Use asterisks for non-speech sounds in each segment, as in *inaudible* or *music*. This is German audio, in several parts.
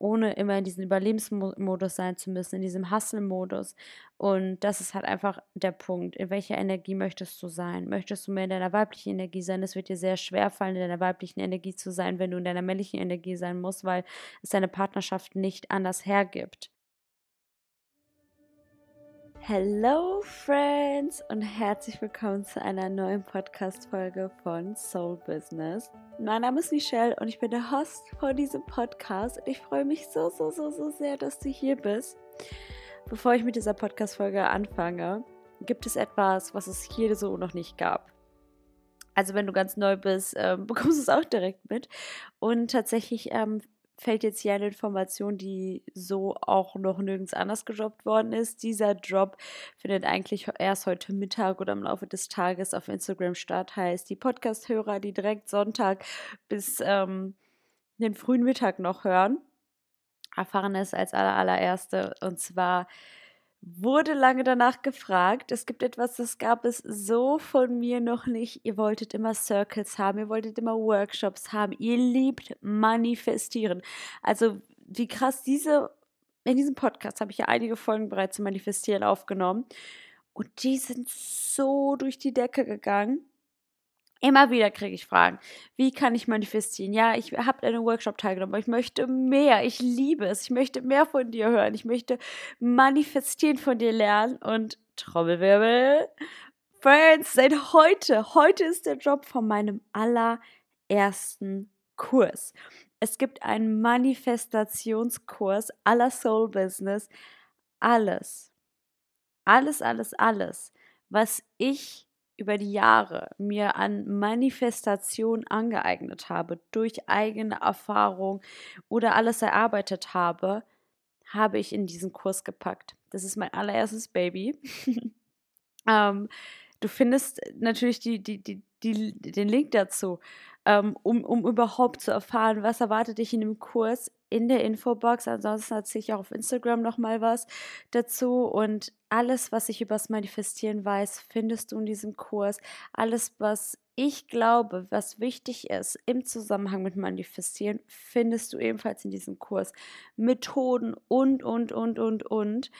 ohne immer in diesem Überlebensmodus sein zu müssen, in diesem Hustle-Modus. Und das ist halt einfach der Punkt. In welcher Energie möchtest du sein? Möchtest du mehr in deiner weiblichen Energie sein? Es wird dir sehr schwer fallen, in deiner weiblichen Energie zu sein, wenn du in deiner männlichen Energie sein musst, weil es deine Partnerschaft nicht anders hergibt. Hello Friends und herzlich willkommen zu einer neuen Podcast-Folge von Soul Business. Mein Name ist Michelle und ich bin der Host von diesem Podcast und ich freue mich so, so, so, so sehr, dass du hier bist. Bevor ich mit dieser Podcast-Folge anfange, gibt es etwas, was es hier so noch nicht gab. Also wenn du ganz neu bist, ähm, *laughs* bekommst du es auch direkt mit. Und tatsächlich ähm, fällt jetzt hier eine Information, die so auch noch nirgends anders gedroppt worden ist. Dieser Drop findet eigentlich erst heute Mittag oder im Laufe des Tages auf Instagram statt. Heißt, die Podcast-Hörer, die direkt Sonntag bis ähm, den frühen Mittag noch hören, erfahren es als aller, allererste. Und zwar wurde lange danach gefragt. Es gibt etwas, das gab es so von mir noch nicht. Ihr wolltet immer Circles haben, ihr wolltet immer Workshops haben, ihr liebt manifestieren. Also wie krass diese, in diesem Podcast habe ich ja einige Folgen bereits zu manifestieren aufgenommen. Und die sind so durch die Decke gegangen. Immer wieder kriege ich Fragen. Wie kann ich manifestieren? Ja, ich habe einen Workshop teilgenommen, aber ich möchte mehr. Ich liebe es. Ich möchte mehr von dir hören. Ich möchte manifestieren von dir lernen. Und Trommelwirbel. Friends, seit heute, heute ist der Job von meinem allerersten Kurs. Es gibt einen Manifestationskurs aller Soul Business. Alles, alles, alles, alles, was ich über die Jahre mir an Manifestation angeeignet habe, durch eigene Erfahrung oder alles erarbeitet habe, habe ich in diesen Kurs gepackt. Das ist mein allererstes Baby. *laughs* ähm, du findest natürlich die, die, die, die, den Link dazu, ähm, um, um überhaupt zu erfahren, was erwartet dich in dem Kurs in der Infobox. Ansonsten erzähle ich auch auf Instagram nochmal was dazu. Und alles, was ich über das Manifestieren weiß, findest du in diesem Kurs. Alles, was ich glaube, was wichtig ist im Zusammenhang mit Manifestieren, findest du ebenfalls in diesem Kurs. Methoden und, und, und, und, und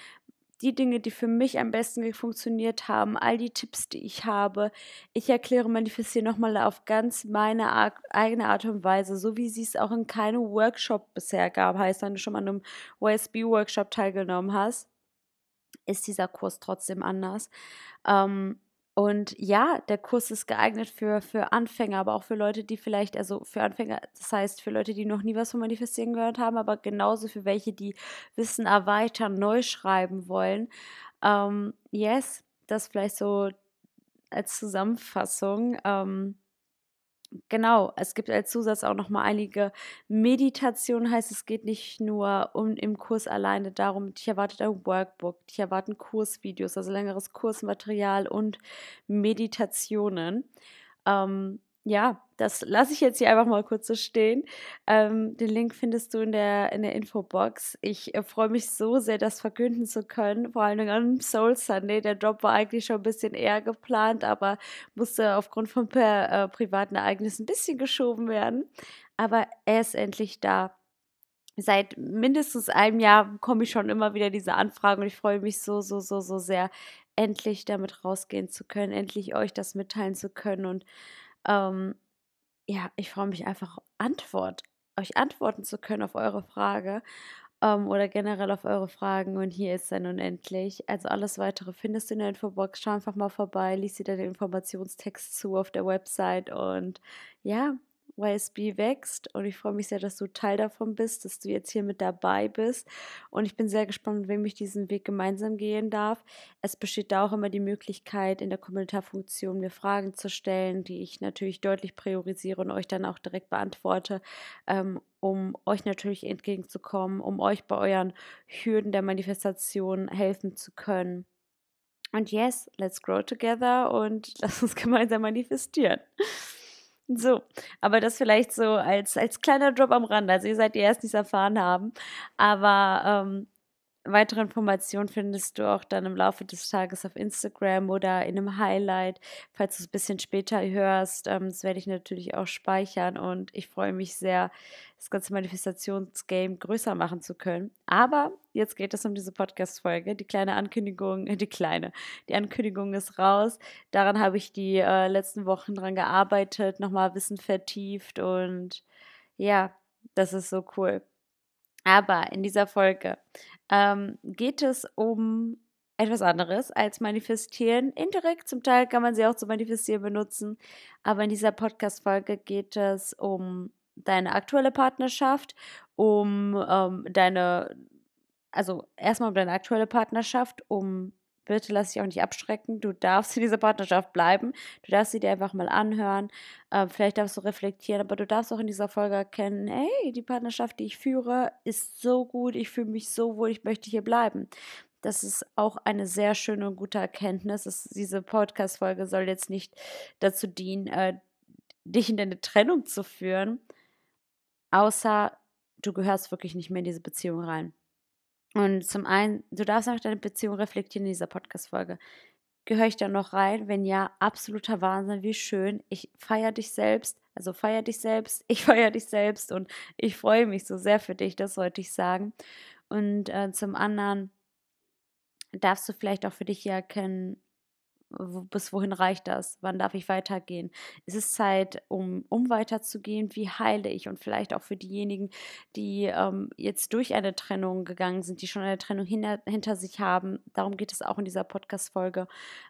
die Dinge, die für mich am besten funktioniert haben, all die Tipps, die ich habe. Ich erkläre Manifestieren nochmal auf ganz meine Art, eigene Art und Weise, so wie sie es auch in keinem Workshop bisher gab. Heißt, wenn du schon mal an einem OSB-Workshop teilgenommen hast, ist dieser Kurs trotzdem anders. Ähm, und ja, der Kurs ist geeignet für, für Anfänger, aber auch für Leute, die vielleicht, also für Anfänger, das heißt für Leute, die noch nie was von Manifestieren gehört haben, aber genauso für welche, die Wissen erweitern, neu schreiben wollen. Ähm, yes, das vielleicht so als Zusammenfassung. Ähm, Genau, es gibt als Zusatz auch noch mal einige Meditationen, heißt es geht nicht nur um im Kurs alleine darum, dich erwartet ein Workbook, dich erwarten Kursvideos, also längeres Kursmaterial und Meditationen. Ähm, ja, das lasse ich jetzt hier einfach mal kurz so stehen. Ähm, den Link findest du in der, in der Infobox. Ich äh, freue mich so sehr, das verkünden zu können, vor allem am Soul Sunday. Der Job war eigentlich schon ein bisschen eher geplant, aber musste aufgrund von per, äh, privaten Ereignissen ein bisschen geschoben werden. Aber er ist endlich da. Seit mindestens einem Jahr bekomme ich schon immer wieder diese Anfragen und ich freue mich so, so, so, so sehr, endlich damit rausgehen zu können, endlich euch das mitteilen zu können und ähm, ja, ich freue mich einfach, Antwort, euch antworten zu können auf eure Frage ähm, oder generell auf eure Fragen. Und hier ist dann unendlich. Also alles weitere findest du in der Infobox. Schau einfach mal vorbei, lies dir den Informationstext zu auf der Website und ja, YSB wächst und ich freue mich sehr, dass du Teil davon bist, dass du jetzt hier mit dabei bist und ich bin sehr gespannt, mit wem ich diesen Weg gemeinsam gehen darf. Es besteht da auch immer die Möglichkeit, in der Kommentarfunktion mir Fragen zu stellen, die ich natürlich deutlich priorisiere und euch dann auch direkt beantworte, ähm, um euch natürlich entgegenzukommen, um euch bei euren Hürden der Manifestation helfen zu können. Und yes, let's grow together und *laughs* lass uns gemeinsam manifestieren. So, aber das vielleicht so als, als kleiner Drop am Rand. Also ihr seid die Ersten, die es erfahren haben. Aber ähm, weitere Informationen findest du auch dann im Laufe des Tages auf Instagram oder in einem Highlight. Falls du es ein bisschen später hörst, ähm, das werde ich natürlich auch speichern und ich freue mich sehr, das ganze Manifestationsgame größer machen zu können. Aber jetzt geht es um diese Podcast-Folge. Die kleine Ankündigung, die kleine, die Ankündigung ist raus. Daran habe ich die äh, letzten Wochen dran gearbeitet, nochmal Wissen vertieft und ja, das ist so cool. Aber in dieser Folge ähm, geht es um etwas anderes als manifestieren. Indirekt, zum Teil kann man sie auch zu manifestieren benutzen. Aber in dieser Podcast-Folge geht es um deine aktuelle Partnerschaft, um ähm, deine, also erstmal um deine aktuelle Partnerschaft, um bitte lass dich auch nicht abschrecken. Du darfst in dieser Partnerschaft bleiben. Du darfst sie dir einfach mal anhören. Äh, vielleicht darfst du reflektieren, aber du darfst auch in dieser Folge erkennen, hey, die Partnerschaft, die ich führe, ist so gut. Ich fühle mich so wohl. Ich möchte hier bleiben. Das ist auch eine sehr schöne und gute Erkenntnis. Das, diese Podcast-Folge soll jetzt nicht dazu dienen, äh, dich in deine Trennung zu führen, außer du gehörst wirklich nicht mehr in diese Beziehung rein. Und zum einen, du darfst auch deine Beziehung reflektieren in dieser Podcast-Folge. Gehöre ich da noch rein? Wenn ja, absoluter Wahnsinn, wie schön. Ich feiere dich selbst, also feiere dich selbst, *laughs* ich feiere dich selbst und ich freue mich so sehr für dich, das wollte ich sagen. Und äh, zum anderen darfst du vielleicht auch für dich hier erkennen, bis wohin reicht das? Wann darf ich weitergehen? Es ist Zeit, um, um weiterzugehen. Wie heile ich? Und vielleicht auch für diejenigen, die ähm, jetzt durch eine Trennung gegangen sind, die schon eine Trennung hinter, hinter sich haben. Darum geht es auch in dieser Podcast-Folge.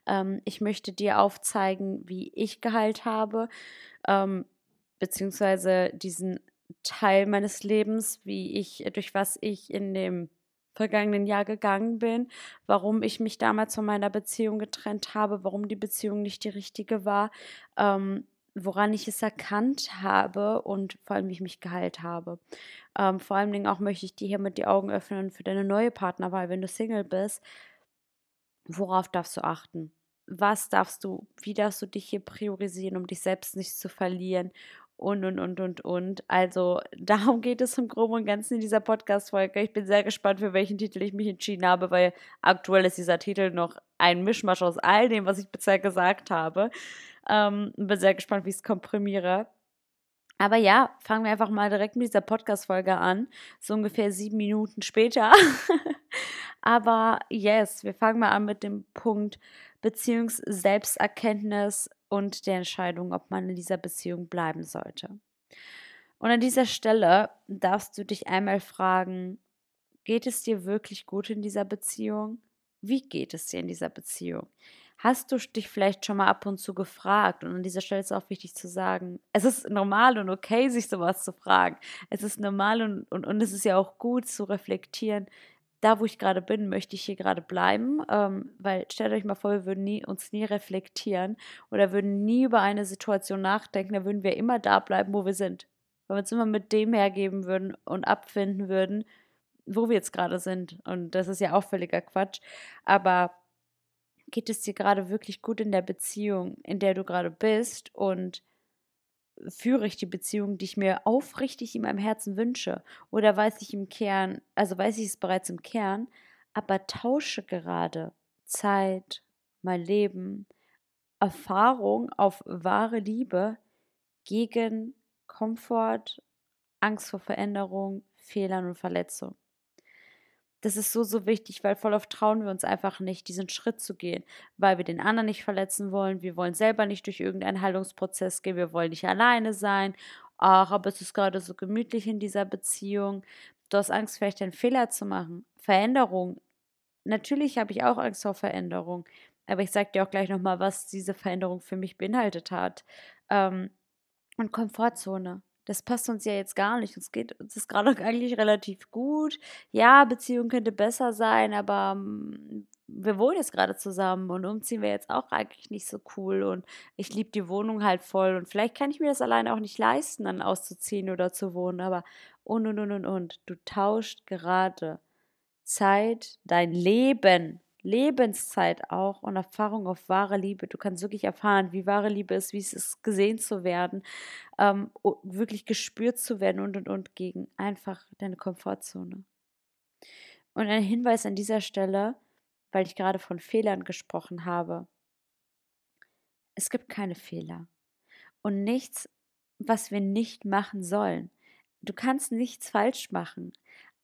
Ähm, ich möchte dir aufzeigen, wie ich geheilt habe, ähm, beziehungsweise diesen Teil meines Lebens, wie ich, durch was ich in dem vergangenen Jahr gegangen bin, warum ich mich damals von meiner Beziehung getrennt habe, warum die Beziehung nicht die richtige war, ähm, woran ich es erkannt habe und vor allem, wie ich mich geheilt habe. Ähm, vor allen Dingen auch möchte ich dir hiermit die Augen öffnen für deine neue Partnerwahl, wenn du Single bist. Worauf darfst du achten? Was darfst du, wie darfst du dich hier priorisieren, um dich selbst nicht zu verlieren und, und, und, und, und. Also *laughs* darum geht es im Groben und Ganzen in dieser Podcast-Folge. Ich bin sehr gespannt, für welchen Titel ich mich entschieden habe, weil aktuell ist dieser Titel noch ein Mischmasch aus all dem, was ich bisher gesagt habe. Ähm, bin sehr gespannt, wie ich es komprimiere. Aber ja, fangen wir einfach mal direkt mit dieser Podcast-Folge an. So ungefähr sieben Minuten später. *laughs* Aber yes, wir fangen mal an mit dem Punkt Beziehungs-Selbsterkenntnis und der Entscheidung, ob man in dieser Beziehung bleiben sollte. Und an dieser Stelle darfst du dich einmal fragen, geht es dir wirklich gut in dieser Beziehung? Wie geht es dir in dieser Beziehung? Hast du dich vielleicht schon mal ab und zu gefragt? Und an dieser Stelle ist auch wichtig zu sagen, es ist normal und okay, sich sowas zu fragen. Es ist normal und, und, und es ist ja auch gut zu reflektieren, da, wo ich gerade bin, möchte ich hier gerade bleiben, ähm, weil stellt euch mal vor, wir würden nie, uns nie reflektieren oder würden nie über eine Situation nachdenken, da würden wir immer da bleiben, wo wir sind. Wenn wir uns immer mit dem hergeben würden und abfinden würden, wo wir jetzt gerade sind. Und das ist ja auch völliger Quatsch. Aber geht es dir gerade wirklich gut in der Beziehung, in der du gerade bist und führe ich die Beziehung, die ich mir aufrichtig in meinem Herzen wünsche? Oder weiß ich im Kern, also weiß ich es bereits im Kern, aber tausche gerade Zeit, mein Leben, Erfahrung auf wahre Liebe gegen Komfort, Angst vor Veränderung, Fehlern und Verletzung das ist so, so wichtig, weil voll oft trauen wir uns einfach nicht, diesen Schritt zu gehen, weil wir den anderen nicht verletzen wollen. Wir wollen selber nicht durch irgendeinen Heilungsprozess gehen. Wir wollen nicht alleine sein. Ach, aber es ist gerade so gemütlich in dieser Beziehung. Du hast Angst, vielleicht einen Fehler zu machen. Veränderung. Natürlich habe ich auch Angst vor Veränderung. Aber ich sage dir auch gleich nochmal, was diese Veränderung für mich beinhaltet hat. Ähm, und Komfortzone das passt uns ja jetzt gar nicht. Uns geht uns ist gerade *laughs* eigentlich relativ gut. Ja, Beziehung könnte besser sein, aber um, wir wohnen jetzt gerade zusammen und umziehen wir jetzt auch eigentlich nicht so cool und ich liebe die Wohnung halt voll und vielleicht kann ich mir das alleine auch nicht leisten, dann auszuziehen oder zu wohnen, aber und und und und und. Du tauscht gerade Zeit, dein Leben Lebenszeit auch und Erfahrung auf wahre Liebe. Du kannst wirklich erfahren, wie wahre Liebe ist, wie es ist, gesehen zu werden, ähm, wirklich gespürt zu werden und und und gegen einfach deine Komfortzone. Und ein Hinweis an dieser Stelle, weil ich gerade von Fehlern gesprochen habe. Es gibt keine Fehler und nichts, was wir nicht machen sollen. Du kannst nichts falsch machen.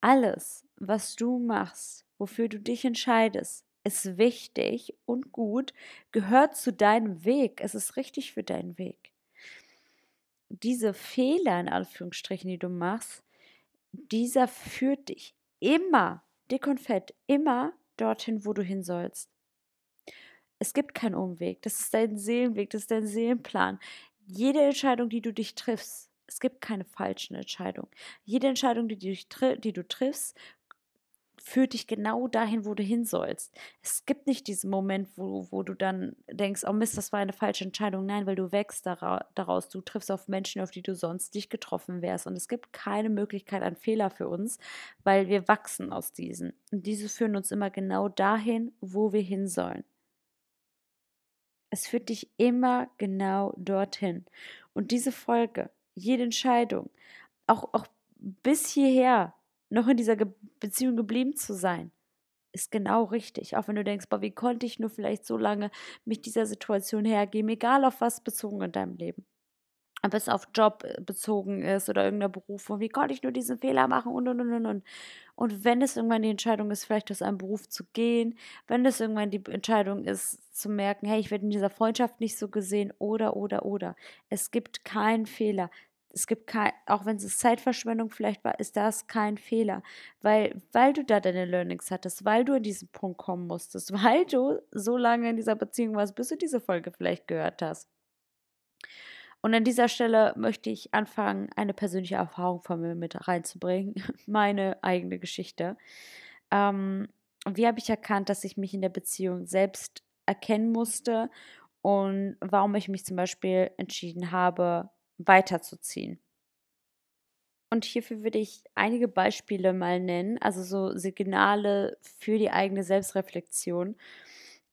Alles, was du machst, wofür du dich entscheidest, ist wichtig und gut, gehört zu deinem Weg. Es ist richtig für deinen Weg. Diese Fehler in Anführungsstrichen, die du machst, dieser führt dich immer, dick und fett, immer dorthin, wo du hin sollst. Es gibt keinen Umweg. Das ist dein Seelenweg, das ist dein Seelenplan. Jede Entscheidung, die du dich triffst, es gibt keine falschen Entscheidungen. Jede Entscheidung, die du, die du triffst, führt dich genau dahin, wo du hin sollst. Es gibt nicht diesen Moment, wo, wo du dann denkst, oh Mist, das war eine falsche Entscheidung. Nein, weil du wächst daraus. Du triffst auf Menschen, auf die du sonst nicht getroffen wärst. Und es gibt keine Möglichkeit an Fehler für uns, weil wir wachsen aus diesen. Und diese führen uns immer genau dahin, wo wir hin sollen. Es führt dich immer genau dorthin. Und diese Folge, jede Entscheidung, auch, auch bis hierher noch in dieser Ge Beziehung geblieben zu sein, ist genau richtig. Auch wenn du denkst, boah, wie konnte ich nur vielleicht so lange mit dieser Situation hergeben, egal auf was bezogen in deinem Leben. Ob es auf Job äh, bezogen ist oder irgendeiner Berufung, wie konnte ich nur diesen Fehler machen und und und und und. Und wenn es irgendwann die Entscheidung ist, vielleicht aus einem Beruf zu gehen, wenn es irgendwann die Entscheidung ist, zu merken, hey, ich werde in dieser Freundschaft nicht so gesehen oder oder oder. Es gibt keinen Fehler es gibt kein, auch wenn es Zeitverschwendung vielleicht war, ist das kein Fehler, weil, weil du da deine Learnings hattest, weil du an diesen Punkt kommen musstest, *laughs* weil du so lange in dieser Beziehung warst, bis du diese Folge vielleicht gehört hast. Und an dieser Stelle möchte ich anfangen, eine persönliche Erfahrung von mir mit reinzubringen, *laughs* meine eigene Geschichte. Ähm, wie habe ich erkannt, dass ich mich in der Beziehung selbst erkennen musste und warum ich mich zum Beispiel entschieden habe, weiterzuziehen. Und hierfür würde ich einige Beispiele mal nennen, also so Signale für die eigene Selbstreflexion.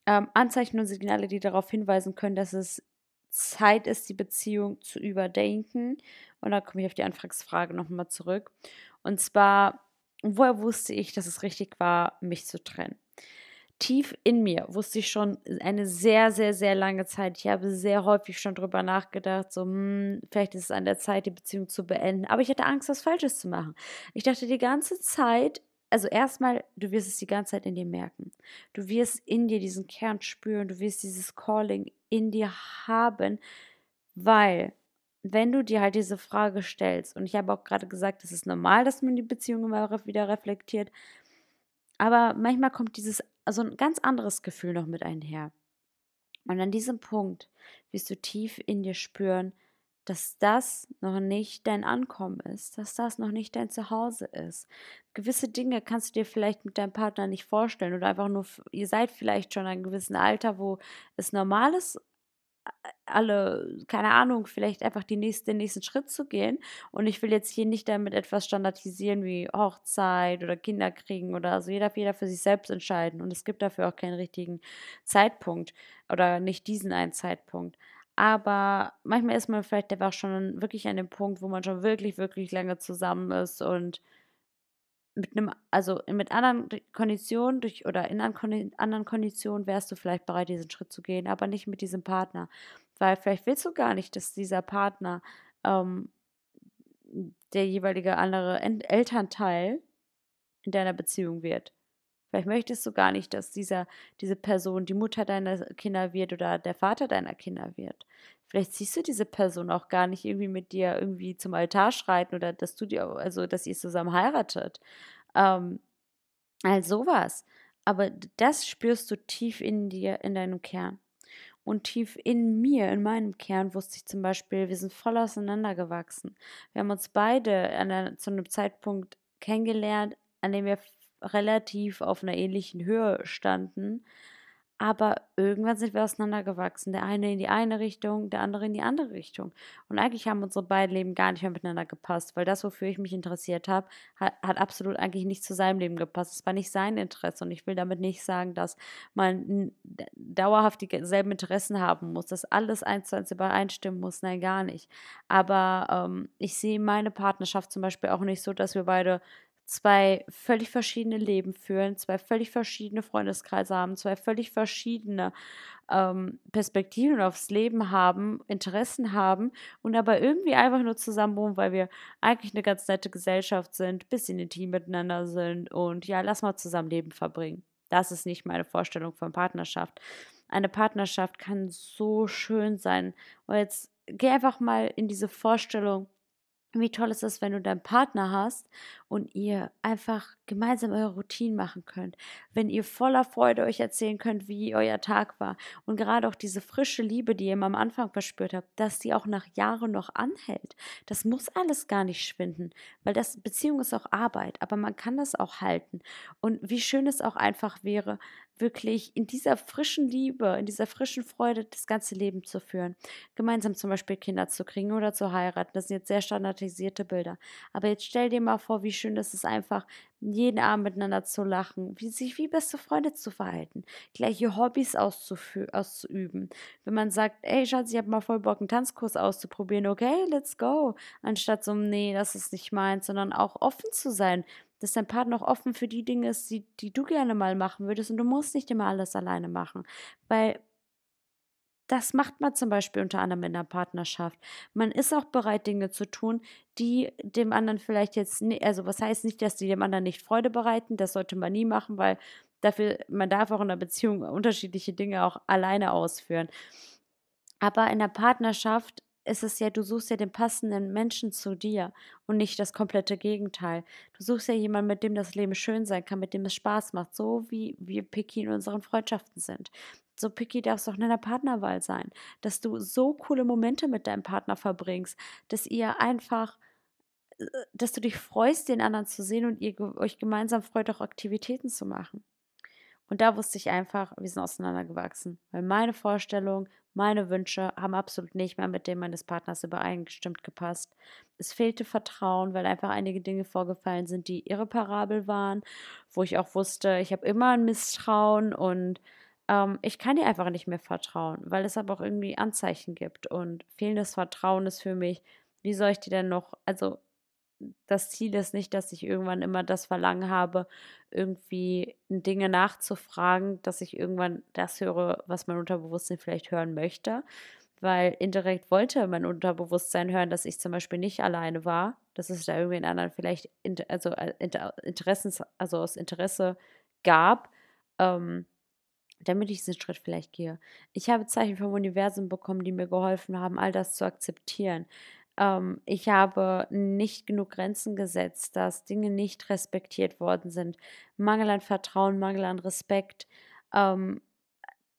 Ähm, Anzeichen und Signale, die darauf hinweisen können, dass es Zeit ist, die Beziehung zu überdenken. Und da komme ich auf die Anfangsfrage nochmal zurück. Und zwar, woher wusste ich, dass es richtig war, mich zu trennen? Tief in mir wusste ich schon eine sehr, sehr, sehr lange Zeit. Ich habe sehr häufig schon drüber nachgedacht, so, hm, vielleicht ist es an der Zeit, die Beziehung zu beenden. Aber ich hatte Angst, was Falsches zu machen. Ich dachte die ganze Zeit, also erstmal, du wirst es die ganze Zeit in dir merken. Du wirst in dir diesen Kern spüren, du wirst dieses Calling in dir haben, weil wenn du dir halt diese Frage stellst, und ich habe auch gerade gesagt, es ist normal, dass man die Beziehung immer wieder reflektiert, aber manchmal kommt dieses, also ein ganz anderes Gefühl noch mit einher. Und an diesem Punkt wirst du tief in dir spüren, dass das noch nicht dein Ankommen ist, dass das noch nicht dein Zuhause ist. Gewisse Dinge kannst du dir vielleicht mit deinem Partner nicht vorstellen oder einfach nur, ihr seid vielleicht schon in einem gewissen Alter, wo es normal ist, alle, keine Ahnung, vielleicht einfach die nächste, den nächsten Schritt zu gehen. Und ich will jetzt hier nicht damit etwas standardisieren wie Hochzeit oder Kinder kriegen oder so. Jeder jeder für sich selbst entscheiden. Und es gibt dafür auch keinen richtigen Zeitpunkt oder nicht diesen einen Zeitpunkt. Aber manchmal ist man vielleicht einfach schon wirklich an dem Punkt, wo man schon wirklich, wirklich lange zusammen ist und mit einem, also mit anderen Konditionen durch oder in anderen Konditionen wärst du vielleicht bereit, diesen Schritt zu gehen, aber nicht mit diesem Partner. Weil vielleicht willst du gar nicht, dass dieser Partner ähm, der jeweilige andere Elternteil in deiner Beziehung wird. Vielleicht möchtest du gar nicht, dass dieser, diese Person die Mutter deiner Kinder wird oder der Vater deiner Kinder wird. Vielleicht siehst du diese Person auch gar nicht irgendwie mit dir irgendwie zum Altar schreiten oder dass du dir, also dass ihr zusammen heiratet. Ähm, all sowas. Aber das spürst du tief in dir, in deinem Kern. Und tief in mir, in meinem Kern, wusste ich zum Beispiel, wir sind voll auseinandergewachsen. Wir haben uns beide einer, zu einem Zeitpunkt kennengelernt, an dem wir relativ auf einer ähnlichen Höhe standen, aber irgendwann sind wir auseinandergewachsen. Der eine in die eine Richtung, der andere in die andere Richtung. Und eigentlich haben unsere beiden Leben gar nicht mehr miteinander gepasst, weil das, wofür ich mich interessiert habe, hat, hat absolut eigentlich nicht zu seinem Leben gepasst. Es war nicht sein Interesse. Und ich will damit nicht sagen, dass man dauerhaft dieselben Interessen haben muss, dass alles eins zu eins übereinstimmen muss. Nein, gar nicht. Aber ähm, ich sehe meine Partnerschaft zum Beispiel auch nicht so, dass wir beide zwei völlig verschiedene Leben führen, zwei völlig verschiedene Freundeskreise haben, zwei völlig verschiedene ähm, Perspektiven aufs Leben haben, Interessen haben und aber irgendwie einfach nur zusammen wohnen, weil wir eigentlich eine ganz nette Gesellschaft sind, bisschen intim miteinander sind und ja, lass mal zusammen Leben verbringen. Das ist nicht meine Vorstellung von Partnerschaft. Eine Partnerschaft kann so schön sein. Und jetzt geh einfach mal in diese Vorstellung wie toll ist es, wenn du deinen Partner hast und ihr einfach gemeinsam eure Routinen machen könnt. Wenn ihr voller Freude euch erzählen könnt, wie euer Tag war. Und gerade auch diese frische Liebe, die ihr am Anfang verspürt habt, dass die auch nach Jahren noch anhält. Das muss alles gar nicht schwinden, weil das Beziehung ist auch Arbeit, aber man kann das auch halten. Und wie schön es auch einfach wäre, wirklich in dieser frischen Liebe, in dieser frischen Freude das ganze Leben zu führen. Gemeinsam zum Beispiel Kinder zu kriegen oder zu heiraten. Das sind jetzt sehr standardisierte Bilder. Aber jetzt stell dir mal vor, wie schön das ist, einfach jeden Abend miteinander zu lachen, wie sich wie beste Freunde zu verhalten, gleiche Hobbys auszuüben. Wenn man sagt, ey Schatz, ich habe mal voll Bock, einen Tanzkurs auszuprobieren, okay, let's go. Anstatt so, nee, das ist nicht meins, sondern auch offen zu sein dass dein Partner auch offen für die Dinge ist, die, die du gerne mal machen würdest und du musst nicht immer alles alleine machen, weil das macht man zum Beispiel unter anderem in einer Partnerschaft. Man ist auch bereit, Dinge zu tun, die dem anderen vielleicht jetzt, nicht, also was heißt nicht, dass die dem anderen nicht Freude bereiten, das sollte man nie machen, weil dafür, man darf auch in einer Beziehung unterschiedliche Dinge auch alleine ausführen. Aber in der Partnerschaft ist es ja, du suchst ja den passenden Menschen zu dir und nicht das komplette Gegenteil. Du suchst ja jemanden, mit dem das Leben schön sein kann, mit dem es Spaß macht, so wie wir picky in unseren Freundschaften sind. So picky darf es auch in deiner Partnerwahl sein, dass du so coole Momente mit deinem Partner verbringst, dass ihr einfach äh, dass du dich freust, den anderen zu sehen und ihr euch gemeinsam freut, auch Aktivitäten zu machen. Und da wusste ich einfach, wir sind auseinandergewachsen, weil meine Vorstellung, meine Wünsche haben absolut nicht mehr mit dem meines Partners übereingestimmt gepasst. Es fehlte Vertrauen, weil einfach einige Dinge vorgefallen sind, die irreparabel waren, wo ich auch wusste, ich habe immer ein Misstrauen und ähm, ich kann dir einfach nicht mehr vertrauen, weil es aber auch irgendwie Anzeichen gibt. Und fehlendes Vertrauen ist für mich, wie soll ich dir denn noch, also das Ziel ist nicht, dass ich irgendwann immer das Verlangen habe, irgendwie Dinge nachzufragen, dass ich irgendwann das höre, was mein Unterbewusstsein vielleicht hören möchte. Weil indirekt wollte mein Unterbewusstsein hören, dass ich zum Beispiel nicht alleine war, dass es da irgendwie in anderen vielleicht also äh, Interessens, also aus Interesse gab, ähm, damit ich diesen Schritt vielleicht gehe. Ich habe Zeichen vom Universum bekommen, die mir geholfen haben, all das zu akzeptieren. Ähm, ich habe nicht genug Grenzen gesetzt, dass Dinge nicht respektiert worden sind. Mangel an Vertrauen, Mangel an Respekt. Ähm,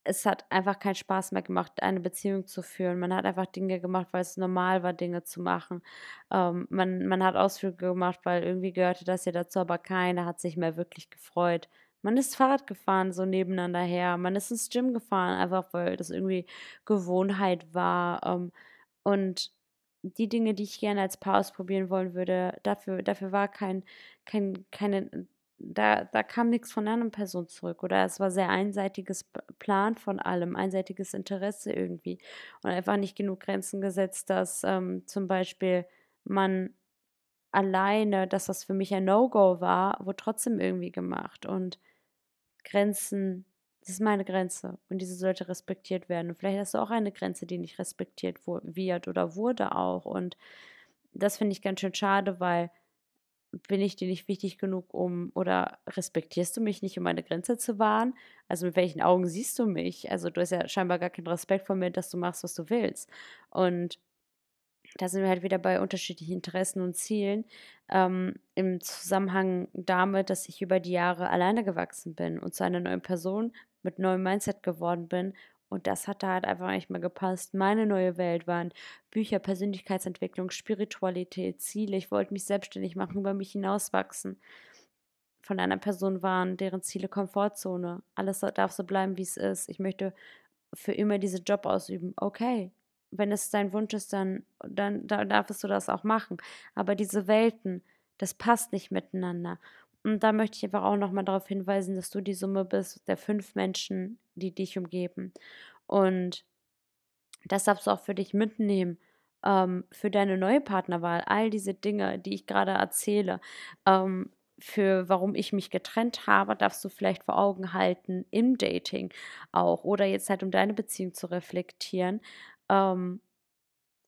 es hat einfach keinen Spaß mehr gemacht, eine Beziehung zu führen. Man hat einfach Dinge gemacht, weil es normal war, Dinge zu machen. Ähm, man, man hat Ausflüge gemacht, weil irgendwie gehörte das ja dazu, aber keiner hat sich mehr wirklich gefreut. Man ist Fahrrad gefahren, so nebeneinander her. Man ist ins Gym gefahren, einfach weil das irgendwie Gewohnheit war. Ähm, und die Dinge, die ich gerne als Paar ausprobieren wollen würde, dafür, dafür war kein, kein, keine, da, da kam nichts von einer Person zurück. Oder es war sehr einseitiges Plan von allem, einseitiges Interesse irgendwie. Und einfach nicht genug Grenzen gesetzt, dass ähm, zum Beispiel man alleine, dass das für mich ein No-Go war, wurde trotzdem irgendwie gemacht. Und Grenzen das ist meine Grenze und diese sollte respektiert werden. Und vielleicht hast du auch eine Grenze, die nicht respektiert wird oder wurde auch. Und das finde ich ganz schön schade, weil bin ich dir nicht wichtig genug, um oder respektierst du mich nicht, um meine Grenze zu wahren? Also mit welchen Augen siehst du mich? Also du hast ja scheinbar gar keinen Respekt vor mir, dass du machst, was du willst. Und da sind wir halt wieder bei unterschiedlichen Interessen und Zielen ähm, im Zusammenhang damit, dass ich über die Jahre alleine gewachsen bin und zu einer neuen Person mit neuem Mindset geworden bin. Und das hat da halt einfach nicht mehr gepasst. Meine neue Welt waren Bücher, Persönlichkeitsentwicklung, Spiritualität, Ziele. Ich wollte mich selbstständig machen, über mich hinauswachsen. Von einer Person waren deren Ziele Komfortzone. Alles darf so bleiben, wie es ist. Ich möchte für immer diesen Job ausüben. Okay, wenn es dein Wunsch ist, dann, dann, dann darfst du das auch machen. Aber diese Welten, das passt nicht miteinander. Und da möchte ich einfach auch nochmal darauf hinweisen, dass du die Summe bist der fünf Menschen, die dich umgeben. Und das darfst du auch für dich mitnehmen, ähm, für deine neue Partnerwahl. All diese Dinge, die ich gerade erzähle. Ähm, für warum ich mich getrennt habe, darfst du vielleicht vor Augen halten im Dating auch oder jetzt halt um deine Beziehung zu reflektieren. Ähm,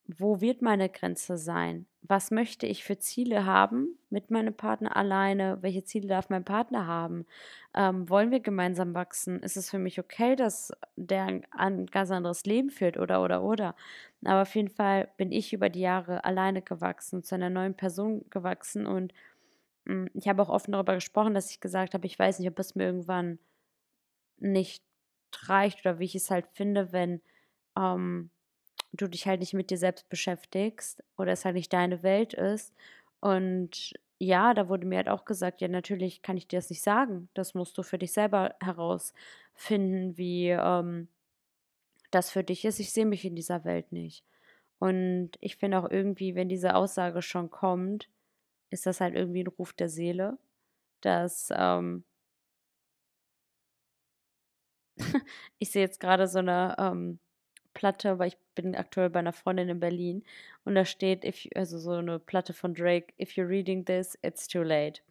wo wird meine Grenze sein? Was möchte ich für Ziele haben mit meinem Partner alleine? Welche Ziele darf mein Partner haben? Ähm, wollen wir gemeinsam wachsen? Ist es für mich okay, dass der ein ganz anderes Leben führt oder oder oder? Aber auf jeden Fall bin ich über die Jahre alleine gewachsen, zu einer neuen Person gewachsen und mh, mm, ich habe auch offen darüber gesprochen, dass ich gesagt habe, ich weiß nicht, ob es mir irgendwann nicht reicht oder wie ich es halt finde, wenn ähm, du dich halt nicht mit dir selbst beschäftigst oder es halt nicht deine Welt ist. Und ja, da wurde mir halt auch gesagt, ja, natürlich kann ich dir das nicht sagen. Das musst du für dich selber herausfinden, wie ähm, das für dich ist. Ich sehe mich in dieser Welt nicht. Und ich finde auch irgendwie, wenn diese Aussage schon kommt, ist das halt irgendwie ein Ruf der Seele, dass ähm, *laughs* ich sehe jetzt gerade so eine ähm, Platte, weil ich bin aktuell bei einer Freundin in Berlin und da steht, if, also so eine Platte von Drake, if you're reading this, it's too late.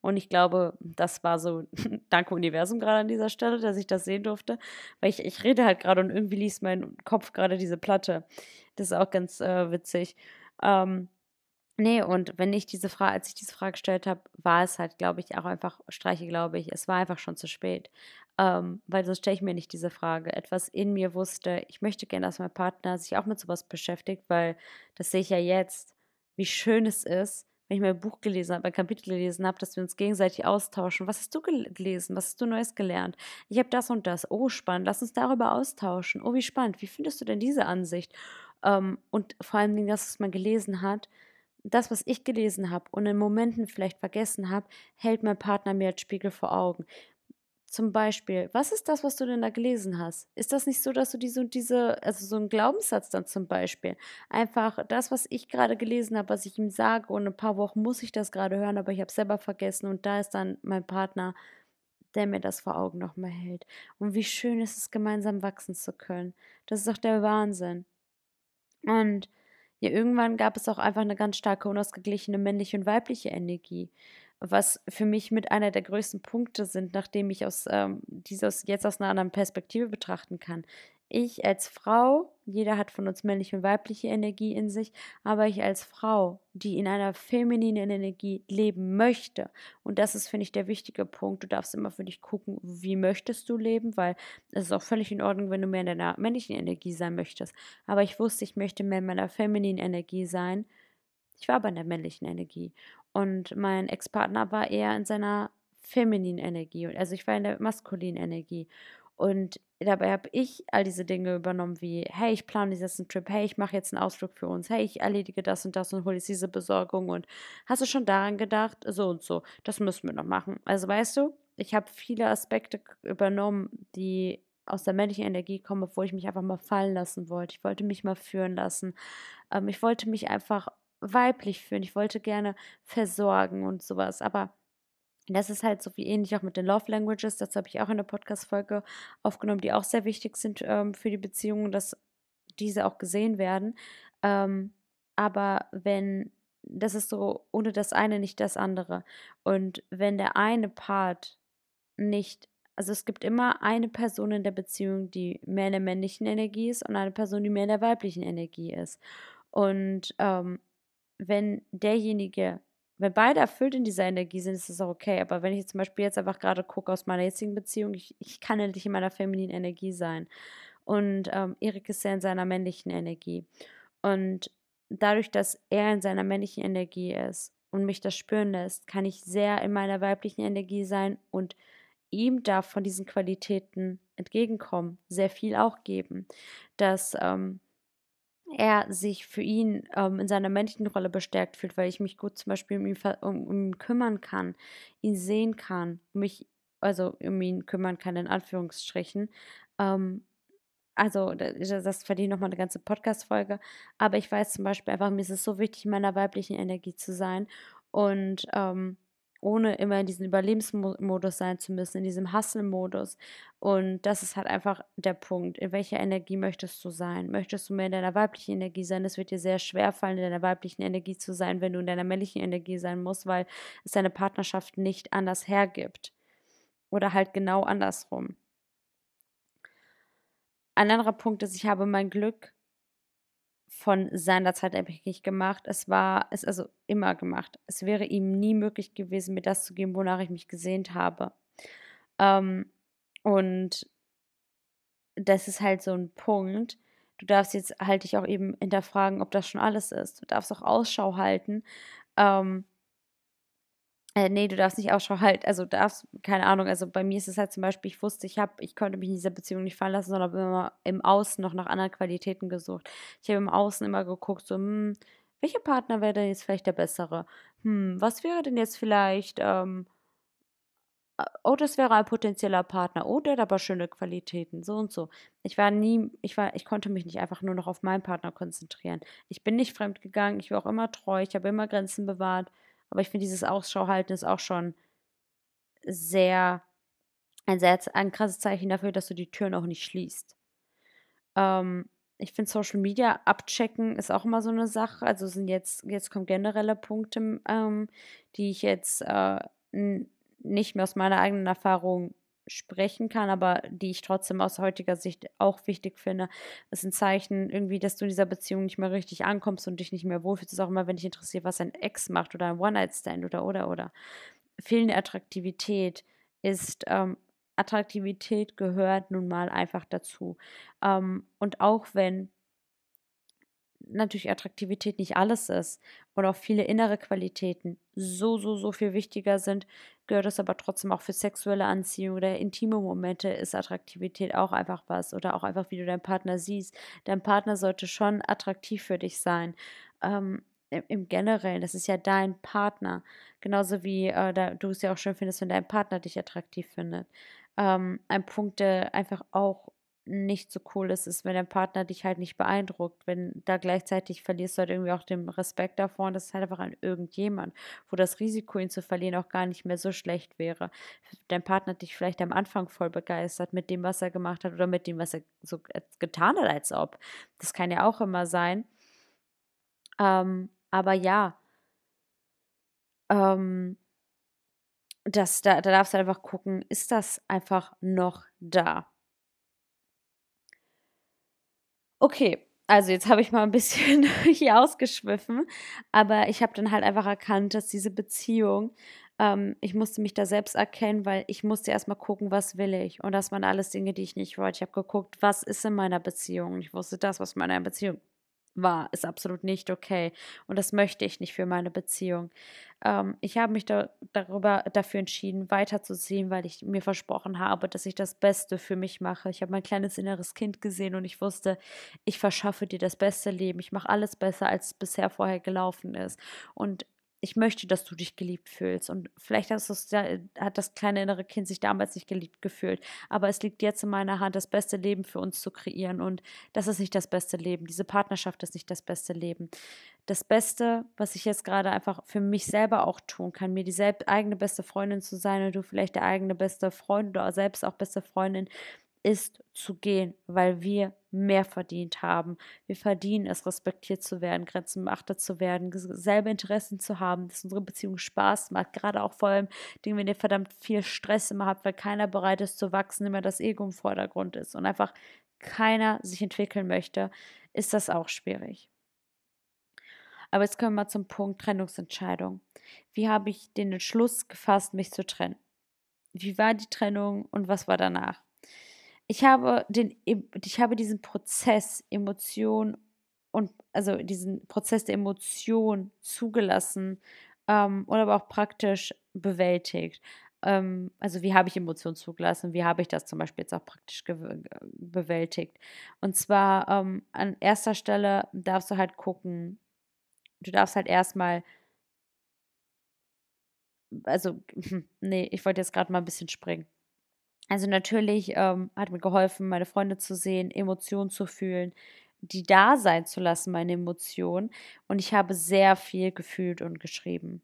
Und ich glaube, das war so, *laughs* danke Universum gerade an dieser Stelle, dass ich das sehen durfte, weil ich, ich rede halt gerade und irgendwie liest mein Kopf gerade diese Platte. Das ist auch ganz äh, witzig. Ähm, Nee, und wenn ich diese Frage, als ich diese Frage gestellt habe, war es halt, glaube ich, auch einfach, streiche, glaube ich, es war einfach schon zu spät. Ähm, weil sonst stelle ich mir nicht diese Frage. Etwas in mir wusste, ich möchte gerne, dass mein Partner sich auch mit sowas beschäftigt, weil das sehe ich ja jetzt, wie schön es ist, wenn ich mein Buch gelesen habe, ein Kapitel gelesen habe, dass wir uns gegenseitig austauschen. Was hast du gelesen? Was hast du Neues gelernt? Ich habe das und das. Oh, spannend. Lass uns darüber austauschen. Oh, wie spannend. Wie findest du denn diese Ansicht? Ähm, und vor allem, dass es man gelesen hat, das, was ich gelesen habe und in Momenten vielleicht vergessen habe, hält mein Partner mir als Spiegel vor Augen. Zum Beispiel, was ist das, was du denn da gelesen hast? Ist das nicht so, dass du diese und diese, also so ein Glaubenssatz dann zum Beispiel, einfach das, was ich gerade gelesen habe, was ich ihm sage und ein paar Wochen muss ich das gerade hören, aber ich habe es selber vergessen und da ist dann mein Partner, der mir das vor Augen nochmal hält. Und wie schön ist es, gemeinsam wachsen zu können. Das ist doch der Wahnsinn. Und ja, irgendwann gab es auch einfach eine ganz starke unausgeglichene männliche und weibliche Energie, was für mich mit einer der größten Punkte sind, nachdem ich aus ähm, dieses jetzt aus einer anderen Perspektive betrachten kann ich als Frau, jeder hat von uns männliche und weibliche Energie in sich, aber ich als Frau, die in einer femininen Energie leben möchte, und das ist, finde ich, der wichtige Punkt, du darfst immer für dich gucken, wie möchtest du leben, weil es ist auch völlig in Ordnung, wenn du mehr in deiner männlichen Energie sein möchtest. Aber ich wusste, ich möchte mehr in meiner femininen Energie sein. Ich war aber in der männlichen Energie. Und mein Ex-Partner war eher in seiner femininen Energie. Also ich war in der maskulinen Energie. Und dabei habe ich all diese Dinge übernommen, wie, hey, ich plane jetzt einen Trip, hey, ich mache jetzt einen Ausflug für uns, hey, ich erledige das und das und hole jetzt diese Besorgung und hast du schon daran gedacht, so und so, das müssen wir noch machen. Also weißt du, ich habe viele Aspekte übernommen, die aus der männlichen Energie kommen, obwohl ich mich einfach mal fallen lassen wollte. Ich wollte mich mal führen lassen. Ähm, ich wollte mich einfach weiblich führen. Ich wollte gerne versorgen und sowas. Aber das ist halt so wie ähnlich auch mit den Love Languages. Das habe ich auch in der Podcast-Folge aufgenommen, die auch sehr wichtig sind ähm, für die Beziehungen, dass diese auch gesehen werden. Ähm, aber wenn, das ist so, ohne das eine nicht das andere. Und wenn der eine Part nicht, also es gibt immer eine Person in der Beziehung, die mehr in der männlichen Energie ist und eine Person, die mehr in der weiblichen Energie ist. Und ähm, wenn derjenige wenn beide erfüllt in dieser Energie sind, ist das auch okay. Aber wenn ich zum Beispiel jetzt einfach gerade gucke aus meiner jetzigen Beziehung, ich, ich kann ja nicht in meiner femininen Energie sein. Und ähm, Erik ist ja in seiner männlichen Energie. Und dadurch, dass er in seiner männlichen Energie ist und mich das spüren lässt, kann ich sehr in meiner weiblichen Energie sein und ihm darf von diesen Qualitäten entgegenkommen, sehr viel auch geben. Dass ähm, er sich für ihn ähm, in seiner männlichen Rolle bestärkt fühlt, weil ich mich gut zum Beispiel um ihn, um, um ihn kümmern kann, ihn sehen kann, mich, also um ihn kümmern kann, in Anführungsstrichen. Ähm, also, das, das verdient nochmal eine ganze Podcast-Folge. Aber ich weiß zum Beispiel einfach, mir ist es so wichtig, in meiner weiblichen Energie zu sein. Und ähm, ohne immer in diesem Überlebensmodus sein zu müssen, in diesem Hustle-Modus. Und das ist halt einfach der Punkt. In welcher Energie möchtest du sein? Möchtest du mehr in deiner weiblichen Energie sein? Es wird dir sehr schwer fallen, in deiner weiblichen Energie zu sein, wenn du in deiner männlichen Energie sein musst, weil es deine Partnerschaft nicht anders hergibt. Oder halt genau andersrum. Ein anderer Punkt ist, ich habe mein Glück von seiner Zeit abhängig gemacht. Es war, es also immer gemacht. Es wäre ihm nie möglich gewesen, mir das zu geben, wonach ich mich gesehnt habe. Ähm, und das ist halt so ein Punkt. Du darfst jetzt halt dich auch eben hinterfragen, ob das schon alles ist. Du darfst auch Ausschau halten, ähm, äh, nee, du darfst nicht Ausschau halten, also darfst, keine Ahnung, also bei mir ist es halt zum Beispiel, ich wusste, ich habe, ich konnte mich in dieser Beziehung nicht fallen lassen, sondern habe immer im Außen noch nach anderen Qualitäten gesucht. Ich habe im Außen immer geguckt, so, hm, welcher Partner wäre denn jetzt vielleicht der bessere? Hm, was wäre denn jetzt vielleicht, ähm, äh, oh, das wäre ein potenzieller Partner, oh, der hat aber schöne Qualitäten, so und so. Ich war nie, ich war, ich konnte mich nicht einfach nur noch auf meinen Partner konzentrieren. Ich bin nicht fremd gegangen, ich war auch immer treu, ich habe immer Grenzen bewahrt. Aber ich finde, dieses Ausschauhalten ist auch schon sehr, ein sehr ein krasses Zeichen dafür, dass du die Türen auch nicht schließt. Ähm, ich finde Social Media abchecken ist auch immer so eine Sache. Also sind jetzt, jetzt kommen generelle Punkte, ähm, die ich jetzt äh, nicht mehr aus meiner eigenen Erfahrung sprechen kann, aber die ich trotzdem aus heutiger Sicht auch wichtig finde. Ist ein Zeichen irgendwie, dass du in dieser Beziehung nicht mehr richtig ankommst und dich nicht mehr wohlfühlst. Das ist auch immer, wenn dich interessiert, was ein Ex macht oder ein One-Night-Stand oder, oder, oder. Fehlende Attraktivität ist, ähm, Attraktivität gehört nun mal einfach dazu. Ähm, und auch wenn natürlich Attraktivität nicht alles ist und auch viele innere Qualitäten so, so, so viel wichtiger sind, gehört es aber trotzdem auch für sexuelle Anziehung oder intime Momente ist Attraktivität auch einfach was oder auch einfach, wie du deinen Partner siehst. Dein Partner sollte schon attraktiv für dich sein. Ähm, im Generellen, das ist ja dein Partner. Genauso wie äh, da, du es ja auch schön findest, wenn dein Partner dich attraktiv findet. Ähm, ein Punkt, der einfach auch nicht so cool ist, ist, wenn dein Partner dich halt nicht beeindruckt, wenn da gleichzeitig verlierst du halt irgendwie auch den Respekt davor und das ist halt einfach an irgendjemand, wo das Risiko, ihn zu verlieren, auch gar nicht mehr so schlecht wäre. Dein Partner hat dich vielleicht am Anfang voll begeistert mit dem, was er gemacht hat oder mit dem, was er so getan hat, als ob. Das kann ja auch immer sein. Ähm, aber ja, ähm, das, da, da darfst du einfach gucken, ist das einfach noch da? Okay, also jetzt habe ich mal ein bisschen *laughs* hier ausgeschwiffen, aber ich habe dann halt einfach erkannt, dass diese Beziehung, ähm, ich musste mich da selbst erkennen, weil ich musste erstmal gucken, was will ich. Und das waren alles Dinge, die ich nicht wollte. Ich habe geguckt, was ist in meiner Beziehung. Ich wusste das, was in meiner Beziehung war, ist absolut nicht okay. Und das möchte ich nicht für meine Beziehung. Ähm, ich habe mich da, darüber dafür entschieden, weiterzuziehen, weil ich mir versprochen habe, dass ich das Beste für mich mache. Ich habe mein kleines inneres Kind gesehen und ich wusste, ich verschaffe dir das beste Leben. Ich mache alles besser, als es bisher vorher gelaufen ist. Und ich möchte, dass du dich geliebt fühlst. Und vielleicht hast hat das kleine innere Kind sich damals nicht geliebt gefühlt. Aber es liegt jetzt in meiner Hand, das beste Leben für uns zu kreieren. Und das ist nicht das beste Leben. Diese Partnerschaft ist nicht das beste Leben. Das Beste, was ich jetzt gerade einfach für mich selber auch tun kann, mir die eigene beste Freundin zu sein und du vielleicht der eigene beste Freund oder selbst auch beste Freundin, ist zu gehen, weil wir mehr verdient haben. Wir verdienen es, respektiert zu werden, Grenzen beachtet zu werden, selbe Interessen zu haben, dass unsere Beziehung Spaß macht. Gerade auch vor allem, wenn ihr verdammt viel Stress immer habt, weil keiner bereit ist zu wachsen, immer das Ego im Vordergrund ist und einfach keiner sich entwickeln möchte, ist das auch schwierig. Aber jetzt kommen wir mal zum Punkt Trennungsentscheidung. Wie habe ich den Entschluss gefasst, mich zu trennen? Wie war die Trennung und was war danach? Ich habe den, ich habe diesen Prozess Emotion und also diesen Prozess der Emotion zugelassen ähm, und aber auch praktisch bewältigt. Ähm, also wie habe ich Emotionen zugelassen? Wie habe ich das zum Beispiel jetzt auch praktisch bewältigt? Und zwar ähm, an erster Stelle darfst du halt gucken, du darfst halt erstmal also, *laughs* nee, ich wollte jetzt gerade mal ein bisschen springen. Also natürlich ähm, hat mir geholfen, meine Freunde zu sehen, Emotionen zu fühlen, die da sein zu lassen, meine Emotionen. Und ich habe sehr viel gefühlt und geschrieben.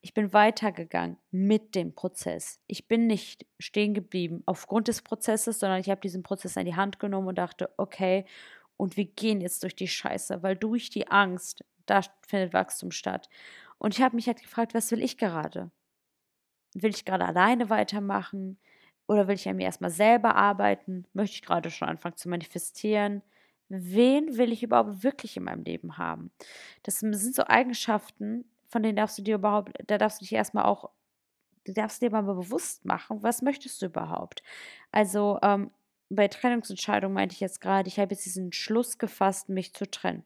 Ich bin weitergegangen mit dem Prozess. Ich bin nicht stehen geblieben aufgrund des Prozesses, sondern ich habe diesen Prozess in die Hand genommen und dachte, okay, und wir gehen jetzt durch die Scheiße, weil durch die Angst, da findet Wachstum statt. Und ich habe mich halt gefragt, was will ich gerade? Will ich gerade alleine weitermachen? Oder will ich an mir erstmal selber arbeiten? Möchte ich gerade schon anfangen zu manifestieren? Wen will ich überhaupt wirklich in meinem Leben haben? Das sind so Eigenschaften, von denen darfst du dir überhaupt, da darfst du dich erstmal auch, du darfst dir mal bewusst machen, was möchtest du überhaupt? Also ähm, bei Trennungsentscheidungen meinte ich jetzt gerade, ich habe jetzt diesen Schluss gefasst, mich zu trennen.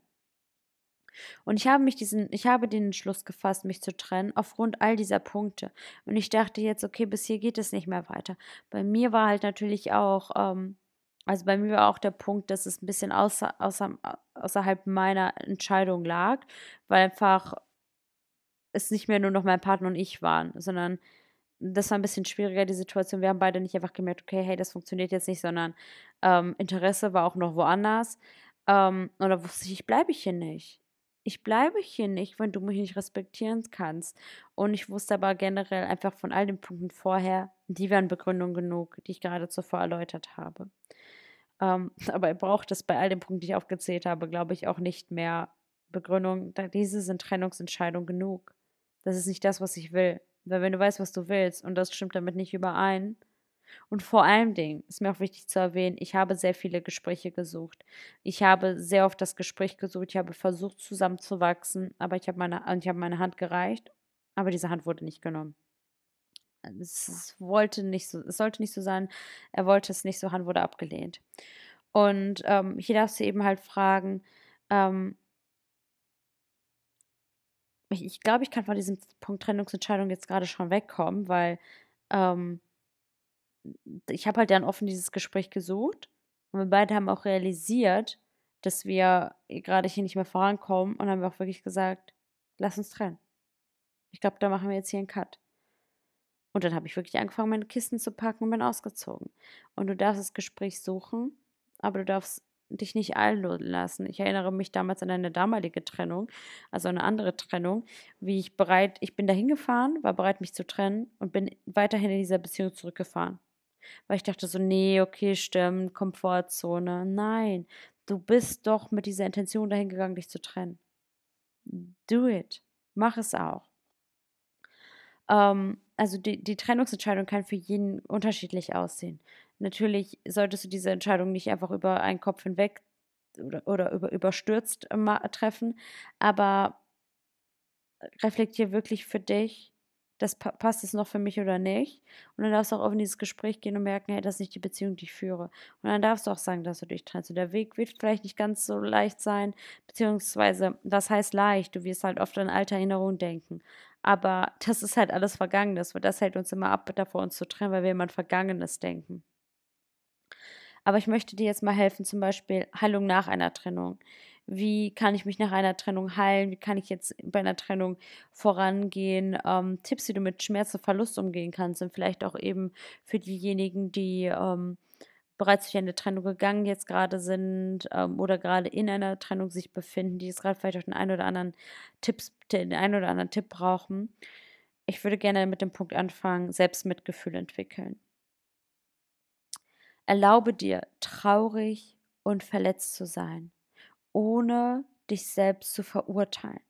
Und ich habe mich diesen, ich habe den Entschluss gefasst, mich zu trennen, aufgrund all dieser Punkte. Und ich dachte jetzt, okay, bis hier geht es nicht mehr weiter. Bei mir war halt natürlich auch, ähm, also bei mir war auch der Punkt, dass es ein bisschen außer, außer, außerhalb meiner Entscheidung lag, weil einfach es nicht mehr nur noch mein Partner und ich waren, sondern das war ein bisschen schwieriger, die Situation. Wir haben beide nicht einfach gemerkt, okay, hey, das funktioniert jetzt nicht, sondern ähm, Interesse war auch noch woanders. Ähm, und da wusste ich, ich bleibe hier nicht ich bleibe hier nicht, wenn du mich nicht respektieren kannst. Und ich wusste aber generell einfach von all den Punkten vorher, die wären Begründung genug, die ich gerade zuvor erläutert habe. Ähm, *laughs* aber er braucht es bei all den Punkten, die ich aufgezählt habe, glaube ich, auch nicht mehr Begründung. Diese sind Trennungsentscheidungen genug. Das ist nicht das, was ich will. Weil wenn du weißt, was du willst und das stimmt damit nicht überein, und vor allem Dingen ist mir auch wichtig zu erwähnen, ich habe sehr viele Gespräche gesucht. Ich habe sehr oft das Gespräch gesucht, ich habe versucht zusammenzuwachsen, aber ich habe meine, ich habe meine Hand gereicht, aber diese Hand wurde nicht genommen. Es wollte nicht so, es sollte nicht so sein, er wollte es nicht so, Hand wurde abgelehnt. Und ähm, hier darfst du eben halt fragen, ähm, ich, ich glaube, ich kann von diesem Punkt Trennungsentscheidung jetzt gerade schon wegkommen, weil ähm, ich habe halt dann offen dieses Gespräch gesucht und wir beide haben auch realisiert, dass wir gerade hier nicht mehr vorankommen und haben auch wirklich gesagt, lass uns trennen. Ich glaube, da machen wir jetzt hier einen Cut. Und dann habe ich wirklich angefangen, meine Kisten zu packen und bin ausgezogen. Und du darfst das Gespräch suchen, aber du darfst dich nicht einlullen lassen. Ich erinnere mich damals an eine damalige Trennung, also eine andere Trennung, wie ich bereit, ich bin da hingefahren, war bereit, mich zu trennen und bin weiterhin in dieser Beziehung zurückgefahren. Weil ich dachte so, nee, okay, stimmt, Komfortzone. Nein, du bist doch mit dieser Intention dahin gegangen, dich zu trennen. Do it. Mach es auch. Ähm, also die, die Trennungsentscheidung kann für jeden unterschiedlich aussehen. Natürlich solltest du diese Entscheidung nicht einfach über einen Kopf hinweg oder, oder über, überstürzt treffen, aber reflektier wirklich für dich, das passt es noch für mich oder nicht. Und dann darfst du auch auf dieses Gespräch gehen und merken, hey, das ist nicht die Beziehung, die ich führe. Und dann darfst du auch sagen, dass du dich trennst. Und der Weg wird vielleicht nicht ganz so leicht sein, beziehungsweise, das heißt leicht, du wirst halt oft an alte Erinnerungen denken. Aber das ist halt alles Vergangenes, weil das hält uns immer ab, davor uns zu trennen, weil wir immer an Vergangenes denken. Aber ich möchte dir jetzt mal helfen, zum Beispiel Heilung nach einer Trennung wie kann ich mich nach einer Trennung heilen, wie kann ich jetzt bei einer Trennung vorangehen, ähm, Tipps, wie du mit Schmerz und Verlust umgehen kannst und vielleicht auch eben für diejenigen, die ähm, bereits durch eine Trennung gegangen jetzt gerade sind ähm, oder gerade in einer Trennung sich befinden, die jetzt gerade vielleicht auch den einen oder anderen Tipps, den einen oder anderen Tipp brauchen. Ich würde gerne mit dem Punkt anfangen, Selbstmitgefühl entwickeln. Erlaube dir, traurig und verletzt zu sein ohne dich selbst zu verurteilen.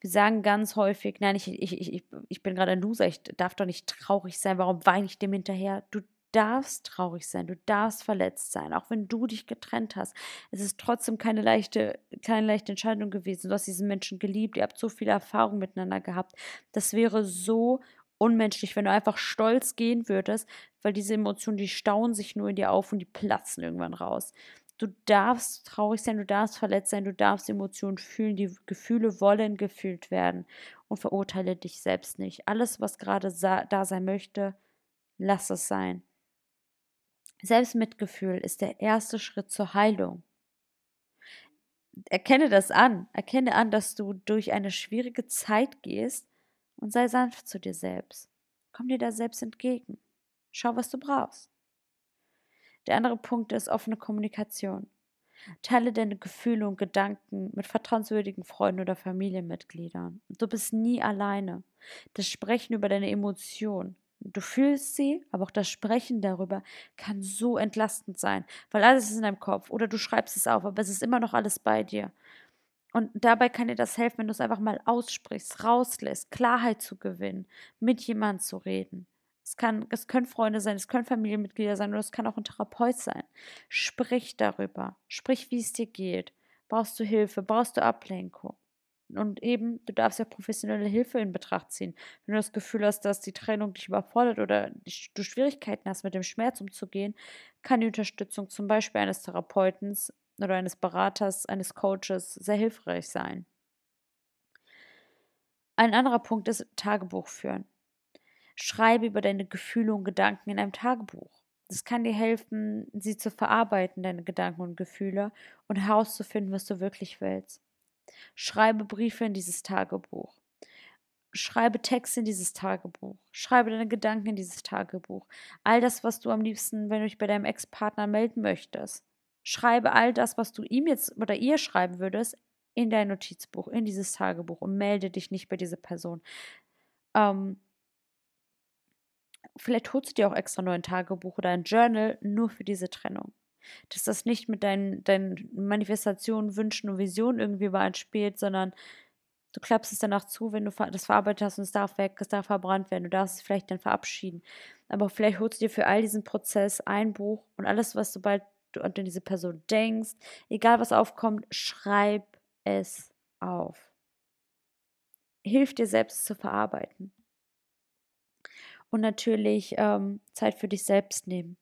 Wir sagen ganz häufig, nein, ich, ich, ich, ich bin gerade ein Loser, ich darf doch nicht traurig sein, warum weine ich dem hinterher? Du darfst traurig sein, du darfst verletzt sein, auch wenn du dich getrennt hast. Es ist trotzdem keine leichte, keine leichte Entscheidung gewesen. Du hast diesen Menschen geliebt, ihr habt so viele Erfahrungen miteinander gehabt. Das wäre so unmenschlich, wenn du einfach stolz gehen würdest, weil diese Emotionen, die stauen sich nur in dir auf und die platzen irgendwann raus. Du darfst traurig sein, du darfst verletzt sein, du darfst Emotionen fühlen. Die Gefühle wollen gefühlt werden. Und verurteile dich selbst nicht. Alles, was gerade da sein möchte, lass es sein. Selbstmitgefühl ist der erste Schritt zur Heilung. Erkenne das an. Erkenne an, dass du durch eine schwierige Zeit gehst und sei sanft zu dir selbst. Komm dir da selbst entgegen. Schau, was du brauchst. Der andere Punkt ist offene Kommunikation. Teile deine Gefühle und Gedanken mit vertrauenswürdigen Freunden oder Familienmitgliedern. Du bist nie alleine. Das Sprechen über deine Emotionen. Du fühlst sie, aber auch das Sprechen darüber kann so entlastend sein, weil alles ist in deinem Kopf oder du schreibst es auf, aber es ist immer noch alles bei dir. Und dabei kann dir das helfen, wenn du es einfach mal aussprichst, rauslässt, Klarheit zu gewinnen, mit jemandem zu reden. Es, kann, es können Freunde sein, es können Familienmitglieder sein oder es kann auch ein Therapeut sein. Sprich darüber. Sprich, wie es dir geht. Brauchst du Hilfe? Brauchst du Ablenkung? Und eben, du darfst ja professionelle Hilfe in Betracht ziehen. Wenn du das Gefühl hast, dass die Trennung dich überfordert oder du Schwierigkeiten hast, mit dem Schmerz umzugehen, kann die Unterstützung zum Beispiel eines Therapeuten oder eines Beraters, eines Coaches sehr hilfreich sein. Ein anderer Punkt ist Tagebuch führen. Schreibe über deine Gefühle und Gedanken in einem Tagebuch. Das kann dir helfen, sie zu verarbeiten, deine Gedanken und Gefühle, und herauszufinden, was du wirklich willst. Schreibe Briefe in dieses Tagebuch. Schreibe Texte in dieses Tagebuch. Schreibe deine Gedanken in dieses Tagebuch. All das, was du am liebsten, wenn du dich bei deinem Ex-Partner melden möchtest. Schreibe all das, was du ihm jetzt oder ihr schreiben würdest, in dein Notizbuch, in dieses Tagebuch und melde dich nicht bei dieser Person. Ähm, vielleicht holst du dir auch extra nur ein Tagebuch oder ein Journal nur für diese Trennung. Dass das nicht mit deinen, deinen Manifestationen, Wünschen und Visionen irgendwie übereinspielt, sondern du klappst es danach zu, wenn du das verarbeitet hast und es darf weg, es darf verbrannt werden, du darfst es vielleicht dann verabschieden. Aber vielleicht holst du dir für all diesen Prozess ein Buch und alles, was sobald du an diese Person denkst, egal was aufkommt, schreib es auf. Hilf dir selbst zu verarbeiten und natürlich ähm, Zeit für dich selbst nehmen.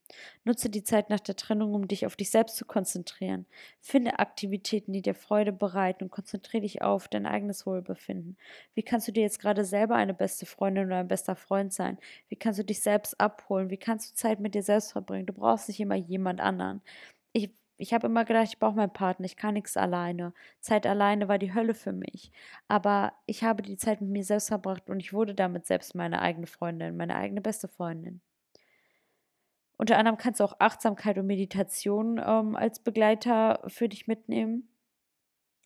Nutze die Zeit nach der Trennung, um dich auf dich selbst zu konzentrieren. Finde Aktivitäten, die dir Freude bereiten und konzentriere dich auf dein eigenes Wohlbefinden. Wie kannst du dir jetzt gerade selber eine beste Freundin oder ein bester Freund sein? Wie kannst du dich selbst abholen? Wie kannst du Zeit mit dir selbst verbringen? Du brauchst nicht immer jemand anderen. Ich ich habe immer gedacht, ich brauche meinen Partner, ich kann nichts alleine. Zeit alleine war die Hölle für mich. Aber ich habe die Zeit mit mir selbst verbracht und ich wurde damit selbst meine eigene Freundin, meine eigene beste Freundin. Unter anderem kannst du auch Achtsamkeit und Meditation ähm, als Begleiter für dich mitnehmen.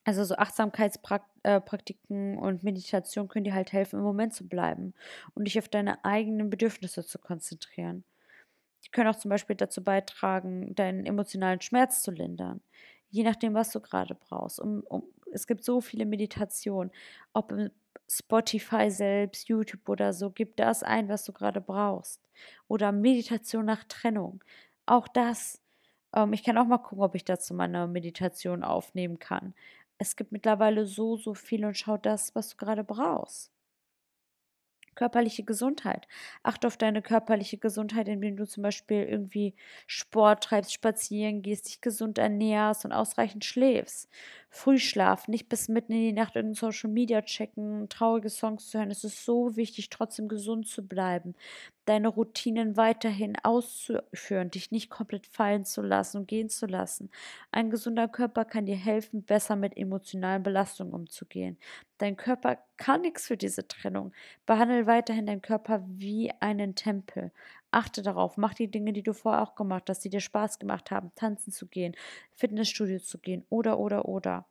Also so Achtsamkeitspraktiken äh, und Meditation können dir halt helfen, im Moment zu bleiben und dich auf deine eigenen Bedürfnisse zu konzentrieren. Die können auch zum Beispiel dazu beitragen, deinen emotionalen Schmerz zu lindern. Je nachdem, was du gerade brauchst. Um, um, es gibt so viele Meditationen, ob im Spotify selbst, YouTube oder so, gib das ein, was du gerade brauchst. Oder Meditation nach Trennung. Auch das. Ähm, ich kann auch mal gucken, ob ich dazu meine Meditation aufnehmen kann. Es gibt mittlerweile so, so viel und schau das, was du gerade brauchst. Körperliche Gesundheit. Achte auf deine körperliche Gesundheit, indem du zum Beispiel irgendwie Sport treibst, spazieren gehst, dich gesund ernährst und ausreichend schläfst. Frühschlaf, nicht bis mitten in die Nacht irgendein Social Media checken, traurige Songs zu hören. Es ist so wichtig, trotzdem gesund zu bleiben deine Routinen weiterhin auszuführen, dich nicht komplett fallen zu lassen und gehen zu lassen. Ein gesunder Körper kann dir helfen, besser mit emotionalen Belastungen umzugehen. Dein Körper kann nichts für diese Trennung. Behandle weiterhin deinen Körper wie einen Tempel. Achte darauf, mach die Dinge, die du vorher auch gemacht hast, die dir Spaß gemacht haben, tanzen zu gehen, Fitnessstudio zu gehen oder oder oder.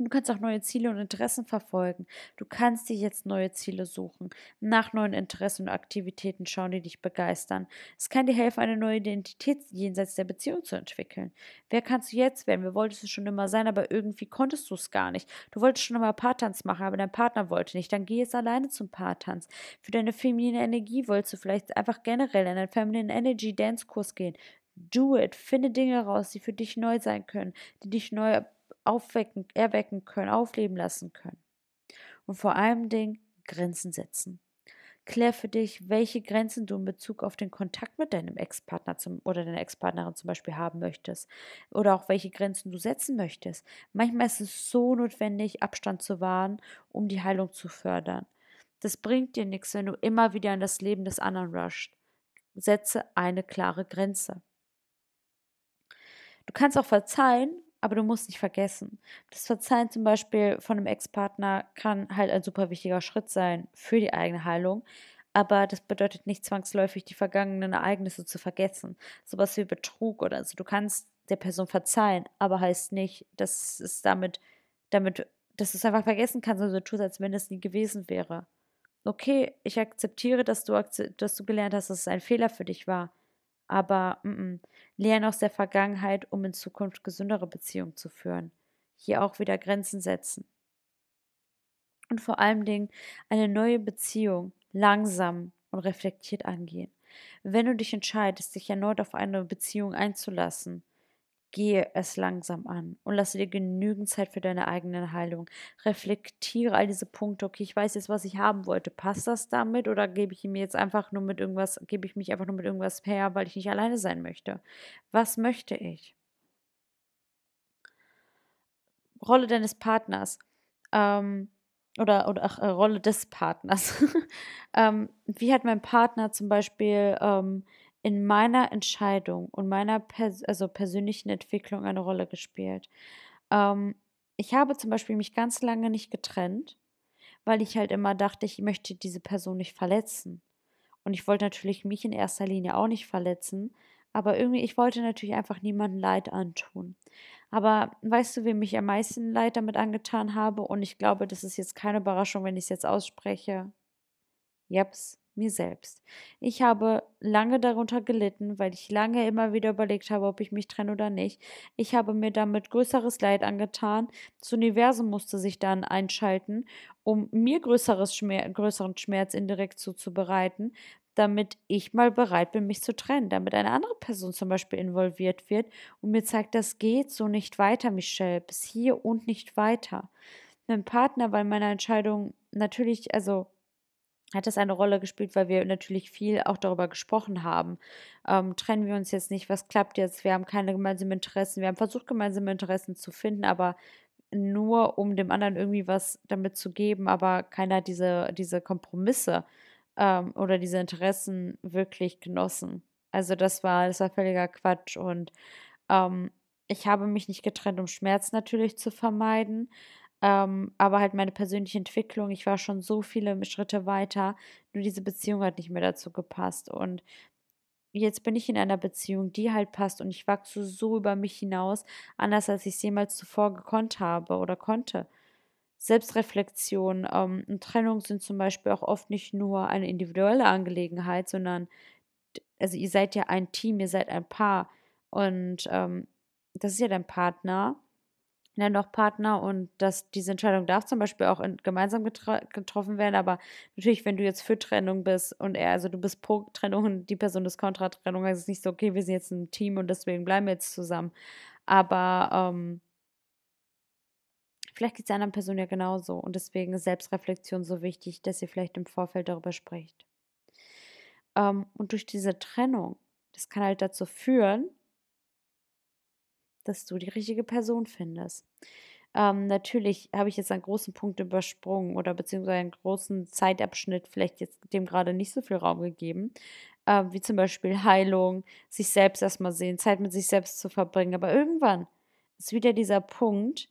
Du kannst auch neue Ziele und Interessen verfolgen. Du kannst dir jetzt neue Ziele suchen, nach neuen Interessen und Aktivitäten schauen, die dich begeistern. Es kann dir helfen, eine neue Identität jenseits der Beziehung zu entwickeln. Wer kannst du jetzt werden? Wer wolltest du schon immer sein, aber irgendwie konntest du es gar nicht. Du wolltest schon immer Paartanz machen, aber dein Partner wollte nicht. Dann geh jetzt alleine zum Paartanz. Für deine feminine Energie wolltest du vielleicht einfach generell in einen Feminine Energy Dance Kurs gehen. Do it. Finde Dinge raus, die für dich neu sein können, die dich neu aufwecken, erwecken können, aufleben lassen können. Und vor allem Dingen Grenzen setzen. Klär für dich, welche Grenzen du in Bezug auf den Kontakt mit deinem Ex-Partner oder deiner Ex-Partnerin zum Beispiel haben möchtest. Oder auch welche Grenzen du setzen möchtest. Manchmal ist es so notwendig, Abstand zu wahren, um die Heilung zu fördern. Das bringt dir nichts, wenn du immer wieder in das Leben des anderen rusht. Setze eine klare Grenze. Du kannst auch verzeihen, aber du musst nicht vergessen. Das Verzeihen zum Beispiel von einem Ex-Partner kann halt ein super wichtiger Schritt sein für die eigene Heilung. Aber das bedeutet nicht zwangsläufig, die vergangenen Ereignisse zu vergessen. Sowas wie Betrug oder so. Du kannst der Person verzeihen, aber heißt nicht, dass es damit, damit, dass du es einfach vergessen kannst und so tust, als wenn es nie gewesen wäre. Okay, ich akzeptiere, dass du, dass du gelernt hast, dass es ein Fehler für dich war. Aber mm -mm, lerne aus der Vergangenheit, um in Zukunft gesündere Beziehungen zu führen. Hier auch wieder Grenzen setzen. Und vor allen Dingen eine neue Beziehung langsam und reflektiert angehen. Wenn du dich entscheidest, dich erneut auf eine Beziehung einzulassen, gehe es langsam an und lasse dir genügend Zeit für deine eigene Heilung. Reflektiere all diese Punkte. Okay, ich weiß jetzt, was ich haben wollte. Passt das damit oder gebe ich mir jetzt einfach nur mit irgendwas, gebe ich mich einfach nur mit irgendwas her, weil ich nicht alleine sein möchte? Was möchte ich? Rolle deines Partners. Ähm, oder, oder ach, äh, Rolle des Partners. *laughs* ähm, wie hat mein Partner zum Beispiel ähm, in meiner Entscheidung und meiner Pers also persönlichen Entwicklung eine Rolle gespielt? Ähm, ich habe zum Beispiel mich ganz lange nicht getrennt, weil ich halt immer dachte, ich möchte diese Person nicht verletzen. Und ich wollte natürlich mich in erster Linie auch nicht verletzen, aber irgendwie, ich wollte natürlich einfach niemandem Leid antun. Aber weißt du, wem ich am meisten Leid damit angetan habe? Und ich glaube, das ist jetzt keine Überraschung, wenn ich es jetzt ausspreche. Jeps, mir selbst. Ich habe lange darunter gelitten, weil ich lange immer wieder überlegt habe, ob ich mich trenne oder nicht. Ich habe mir damit größeres Leid angetan. Das Universum musste sich dann einschalten, um mir größeres Schmer größeren Schmerz indirekt zuzubereiten, damit ich mal bereit bin, mich zu trennen, damit eine andere Person zum Beispiel involviert wird und mir zeigt, das geht so nicht weiter, Michelle, bis hier und nicht weiter. Mein Partner war in meiner Entscheidung natürlich, also hat das eine Rolle gespielt, weil wir natürlich viel auch darüber gesprochen haben. Ähm, trennen wir uns jetzt nicht, was klappt jetzt? Wir haben keine gemeinsamen Interessen. Wir haben versucht, gemeinsame Interessen zu finden, aber nur um dem anderen irgendwie was damit zu geben, aber keiner hat diese, diese Kompromisse ähm, oder diese Interessen wirklich genossen. Also das war, das war völliger Quatsch und ähm, ich habe mich nicht getrennt, um Schmerz natürlich zu vermeiden, ähm, aber halt meine persönliche Entwicklung, ich war schon so viele Schritte weiter, nur diese Beziehung hat nicht mehr dazu gepasst. Und jetzt bin ich in einer Beziehung, die halt passt und ich wachse so über mich hinaus, anders als ich es jemals zuvor gekonnt habe oder konnte. Selbstreflexion ähm, und Trennung sind zum Beispiel auch oft nicht nur eine individuelle Angelegenheit, sondern also ihr seid ja ein Team, ihr seid ein Paar. Und ähm, das ist ja dein Partner, ja noch Partner und dass diese Entscheidung darf zum Beispiel auch in, gemeinsam getroffen werden, aber natürlich, wenn du jetzt für Trennung bist und er, also du bist pro Trennung und die Person ist kontra Trennung, also es ist nicht so, okay, wir sind jetzt ein Team und deswegen bleiben wir jetzt zusammen, aber ähm, Vielleicht geht es der anderen Person ja genauso und deswegen ist Selbstreflexion so wichtig, dass ihr vielleicht im Vorfeld darüber sprecht. Ähm, und durch diese Trennung, das kann halt dazu führen, dass du die richtige Person findest. Ähm, natürlich habe ich jetzt einen großen Punkt übersprungen oder beziehungsweise einen großen Zeitabschnitt vielleicht jetzt dem gerade nicht so viel Raum gegeben, äh, wie zum Beispiel Heilung, sich selbst erstmal sehen, Zeit mit sich selbst zu verbringen. Aber irgendwann ist wieder dieser Punkt,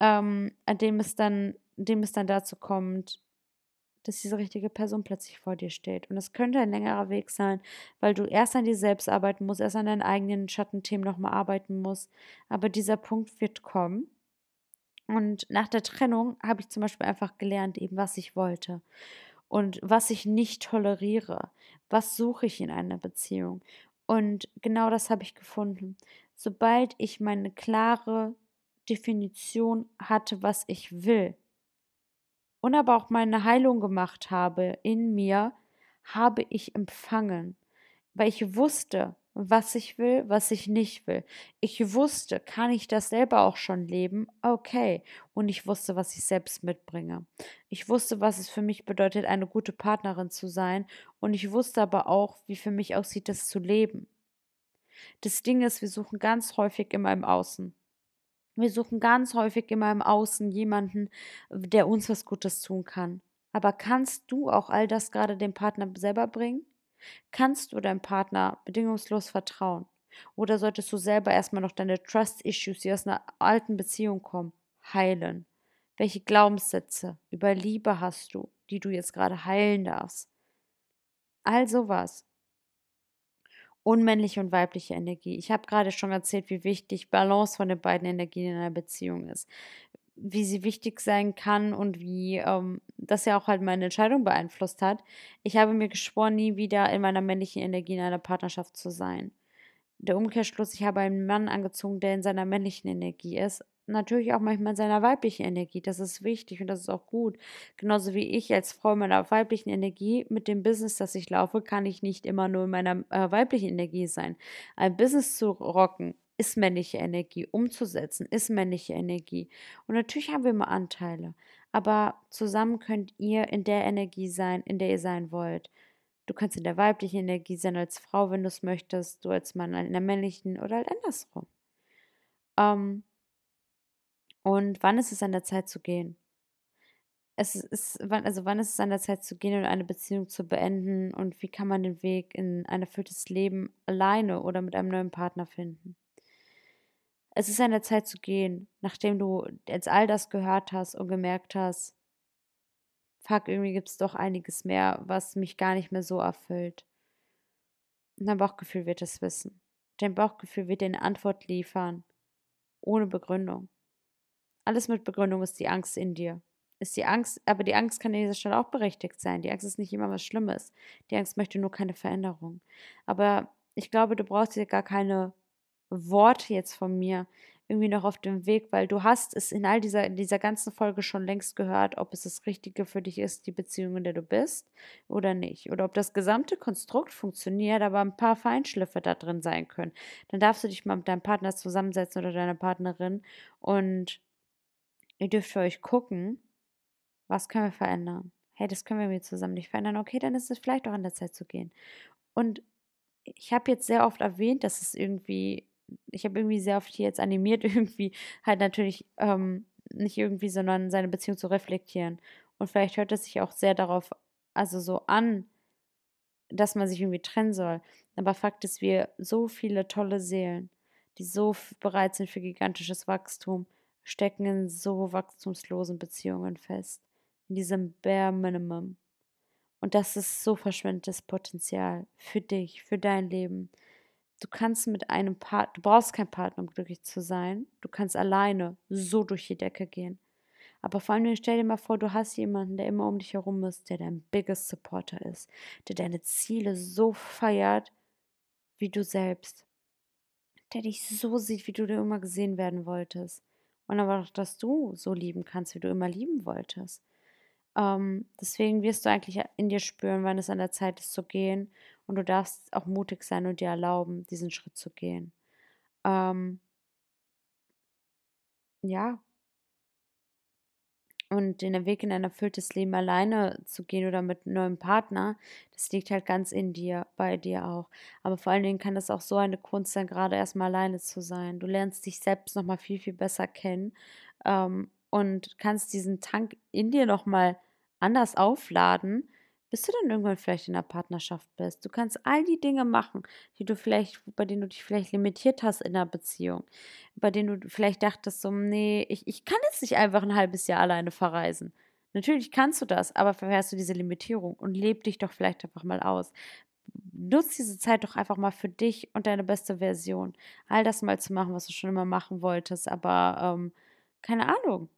ähm, an dem es dann, dem es dann dazu kommt, dass diese richtige Person plötzlich vor dir steht. Und es könnte ein längerer Weg sein, weil du erst an dir selbst arbeiten musst, erst an deinen eigenen Schattenthemen nochmal arbeiten musst. Aber dieser Punkt wird kommen. Und nach der Trennung habe ich zum Beispiel einfach gelernt, eben was ich wollte und was ich nicht toleriere. Was suche ich in einer Beziehung? Und genau das habe ich gefunden. Sobald ich meine klare Definition hatte, was ich will und aber auch meine Heilung gemacht habe in mir, habe ich empfangen, weil ich wusste, was ich will, was ich nicht will. Ich wusste, kann ich das selber auch schon leben? Okay. Und ich wusste, was ich selbst mitbringe. Ich wusste, was es für mich bedeutet, eine gute Partnerin zu sein. Und ich wusste aber auch, wie für mich aussieht, das zu leben. Das Ding ist, wir suchen ganz häufig immer im Außen. Wir suchen ganz häufig immer im Außen jemanden, der uns was Gutes tun kann. Aber kannst du auch all das gerade dem Partner selber bringen? Kannst du deinem Partner bedingungslos vertrauen? Oder solltest du selber erstmal noch deine Trust-Issues, die aus einer alten Beziehung kommen, heilen? Welche Glaubenssätze über Liebe hast du, die du jetzt gerade heilen darfst? All sowas. Unmännliche und weibliche Energie. Ich habe gerade schon erzählt, wie wichtig Balance von den beiden Energien in einer Beziehung ist. Wie sie wichtig sein kann und wie ähm, das ja auch halt meine Entscheidung beeinflusst hat. Ich habe mir geschworen, nie wieder in meiner männlichen Energie in einer Partnerschaft zu sein. Der Umkehrschluss, ich habe einen Mann angezogen, der in seiner männlichen Energie ist, natürlich auch manchmal in seiner weiblichen Energie. Das ist wichtig und das ist auch gut. Genauso wie ich als Frau in meiner weiblichen Energie mit dem Business, das ich laufe, kann ich nicht immer nur in meiner äh, weiblichen Energie sein. Ein Business zu rocken ist männliche Energie, umzusetzen ist männliche Energie. Und natürlich haben wir immer Anteile, aber zusammen könnt ihr in der Energie sein, in der ihr sein wollt. Du kannst in der weiblichen Energie sein als Frau, wenn du es möchtest, du als Mann in der männlichen oder halt andersrum. Ähm, und wann ist es an der Zeit zu gehen? Es ist, also wann ist es an der Zeit zu gehen und eine Beziehung zu beenden? Und wie kann man den Weg in ein erfülltes Leben alleine oder mit einem neuen Partner finden? Es ist an der Zeit zu gehen, nachdem du jetzt all das gehört hast und gemerkt hast, fuck, irgendwie gibt es doch einiges mehr, was mich gar nicht mehr so erfüllt. Und dein Bauchgefühl wird es wissen. Dein Bauchgefühl wird dir eine Antwort liefern, ohne Begründung. Alles mit Begründung ist die Angst in dir. Ist die Angst, aber die Angst kann an dieser Stelle auch berechtigt sein. Die Angst ist nicht immer was Schlimmes. Die Angst möchte nur keine Veränderung. Aber ich glaube, du brauchst dir gar keine Worte jetzt von mir irgendwie noch auf dem Weg, weil du hast es in all dieser, in dieser ganzen Folge schon längst gehört, ob es das Richtige für dich ist, die Beziehung, in der du bist oder nicht. Oder ob das gesamte Konstrukt funktioniert, aber ein paar Feinschliffe da drin sein können. Dann darfst du dich mal mit deinem Partner zusammensetzen oder deiner Partnerin und Ihr dürft für euch gucken, was können wir verändern. Hey, das können wir mir zusammen nicht verändern. Okay, dann ist es vielleicht auch an der Zeit zu gehen. Und ich habe jetzt sehr oft erwähnt, dass es irgendwie, ich habe irgendwie sehr oft hier jetzt animiert, *laughs* irgendwie halt natürlich ähm, nicht irgendwie, sondern seine Beziehung zu reflektieren. Und vielleicht hört es sich auch sehr darauf, also so an, dass man sich irgendwie trennen soll. Aber Fakt ist, wir so viele tolle Seelen, die so bereit sind für gigantisches Wachstum, stecken in so wachstumslosen Beziehungen fest, in diesem Bare Minimum. Und das ist so verschwendetes Potenzial für dich, für dein Leben. Du kannst mit einem Partner, du brauchst keinen Partner, um glücklich zu sein. Du kannst alleine so durch die Decke gehen. Aber vor allem stell dir mal vor, du hast jemanden, der immer um dich herum ist, der dein biggest Supporter ist, der deine Ziele so feiert wie du selbst, der dich so sieht, wie du dir immer gesehen werden wolltest und aber auch, dass du so lieben kannst, wie du immer lieben wolltest. Ähm, deswegen wirst du eigentlich in dir spüren, wann es an der Zeit ist zu gehen und du darfst auch mutig sein und dir erlauben, diesen Schritt zu gehen. Ähm, ja, und den Weg in ein erfülltes Leben alleine zu gehen oder mit einem neuen Partner, das liegt halt ganz in dir, bei dir auch. Aber vor allen Dingen kann das auch so eine Kunst sein, gerade erstmal alleine zu sein. Du lernst dich selbst nochmal viel, viel besser kennen ähm, und kannst diesen Tank in dir nochmal anders aufladen bis du dann irgendwann vielleicht in einer Partnerschaft bist. Du kannst all die Dinge machen, die du vielleicht, bei denen du dich vielleicht limitiert hast in einer Beziehung, bei denen du vielleicht dachtest, so, nee, ich, ich kann jetzt nicht einfach ein halbes Jahr alleine verreisen. Natürlich kannst du das, aber verfährst du diese Limitierung und leb dich doch vielleicht einfach mal aus. Nutz diese Zeit doch einfach mal für dich und deine beste Version. All das mal zu machen, was du schon immer machen wolltest, aber ähm, keine Ahnung.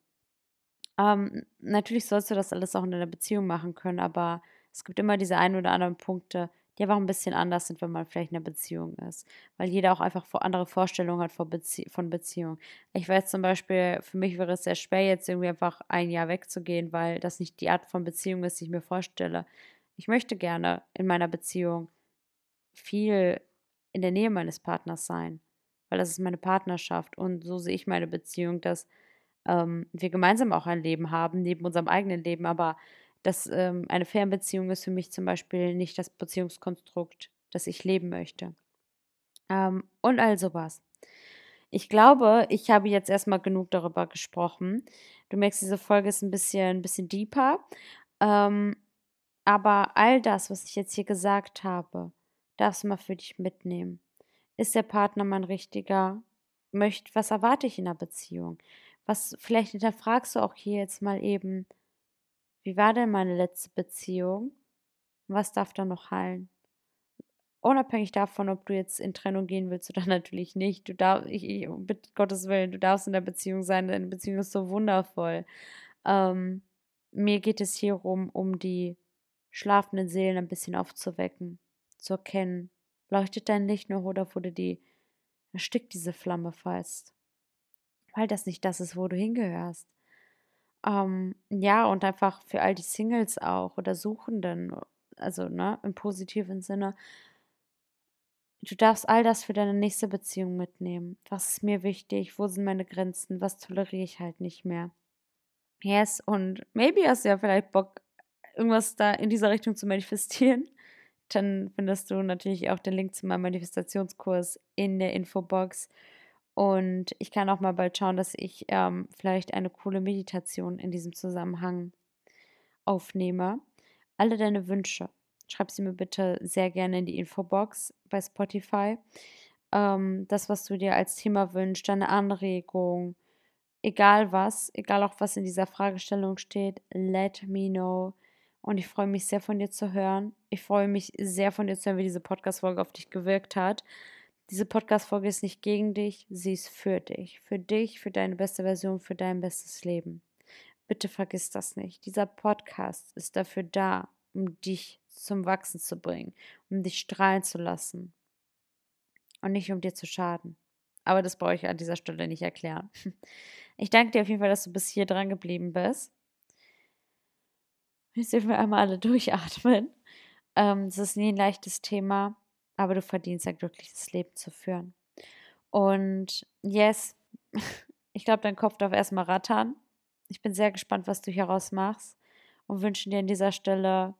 Ähm, natürlich sollst du das alles auch in deiner Beziehung machen können, aber es gibt immer diese ein oder anderen Punkte, die einfach ein bisschen anders sind, wenn man vielleicht in einer Beziehung ist. Weil jeder auch einfach andere Vorstellungen hat von, Bezie Beziehung. Ich weiß zum Beispiel, für mich wäre es sehr schwer, jetzt irgendwie einfach ein Jahr wegzugehen, weil das nicht die Art von Beziehung ist, die ich mir vorstelle. Ich möchte gerne in meiner Beziehung viel in der Nähe meines Partners sein, weil das ist meine Partnerschaft und so sehe ich meine Beziehung, dass ähm, wir gemeinsam auch ein Leben haben, neben unserem eigenen Leben, aber dass ähm, eine Fernbeziehung ist für mich zum Beispiel nicht das Beziehungskonstrukt, das ich leben möchte. Ähm, und all sowas. Ich glaube, ich habe jetzt erstmal genug darüber gesprochen. Du merkst, diese Folge ist ein bisschen, ein bisschen deeper. Ähm, aber all das, was ich jetzt hier gesagt habe, darfst du mal für dich mitnehmen. Ist der Partner mein richtiger? Möcht, was erwarte ich in einer Beziehung? Was, vielleicht hinterfragst du auch hier jetzt mal eben, wie war denn meine letzte Beziehung? Was darf da noch heilen? unabhängig davon, ob du jetzt in Trennung gehen willst oder *laughs* natürlich nicht, du darfst, ich, ich, mit Gottes Willen, du darfst in der Beziehung sein, deine Beziehung ist so wundervoll. Ähm, mir geht es hier um, um die schlafenden Seelen ein bisschen aufzuwecken, zu erkennen, leuchtet dein Licht noch oder wurde die, erstickt diese Flamme fast. Weil das nicht das ist, wo du hingehörst. Ähm, ja, und einfach für all die Singles auch oder Suchenden, also ne, im positiven Sinne, Du darfst all das für deine nächste Beziehung mitnehmen. Was ist mir wichtig? Wo sind meine Grenzen? Was toleriere ich halt nicht mehr? Yes, und maybe hast du ja vielleicht Bock, irgendwas da in dieser Richtung zu manifestieren. Dann findest du natürlich auch den Link zu meinem Manifestationskurs in der Infobox. Und ich kann auch mal bald schauen, dass ich ähm, vielleicht eine coole Meditation in diesem Zusammenhang aufnehme. Alle deine Wünsche, schreib sie mir bitte sehr gerne in die Infobox bei Spotify. Ähm, das, was du dir als Thema wünschst, deine Anregung, egal was, egal auch was in dieser Fragestellung steht, let me know. Und ich freue mich sehr von dir zu hören. Ich freue mich sehr von dir zu hören, wie diese Podcast-Folge auf dich gewirkt hat. Diese Podcast-Folge ist nicht gegen dich, sie ist für dich. Für dich, für deine beste Version, für dein bestes Leben. Bitte vergiss das nicht. Dieser Podcast ist dafür da, um dich zum Wachsen zu bringen, um dich strahlen zu lassen und nicht um dir zu schaden. Aber das brauche ich an dieser Stelle nicht erklären. *laughs* Ich danke dir auf jeden Fall, dass du bis hier dran geblieben bist. Jetzt dürfen wir einmal alle durchatmen. Ähm, ist nie ein leichtes Thema, aber du verdienst ein glückliches Leben zu führen. Und yes, *laughs* ich glaube, dein Kopf darf erstmal rattern. Ich bin sehr gespannt, was du hieraus machst und wünsche dir an dieser Stelle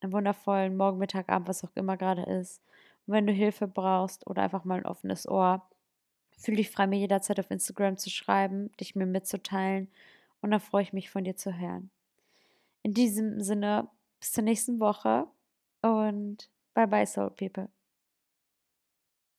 einen wundervollen Morgen, Mittag, Abend, was auch immer gerade ist. Und wenn du Hilfe brauchst oder einfach mal ein offenes Ohr, fühl dich frei, mir jederzeit auf Instagram zu schreiben, dich mir mitzuteilen. Und dann freue ich mich, von dir zu hören. In diesem Sinne, bis zur nächsten Woche und bye bye, Soul People.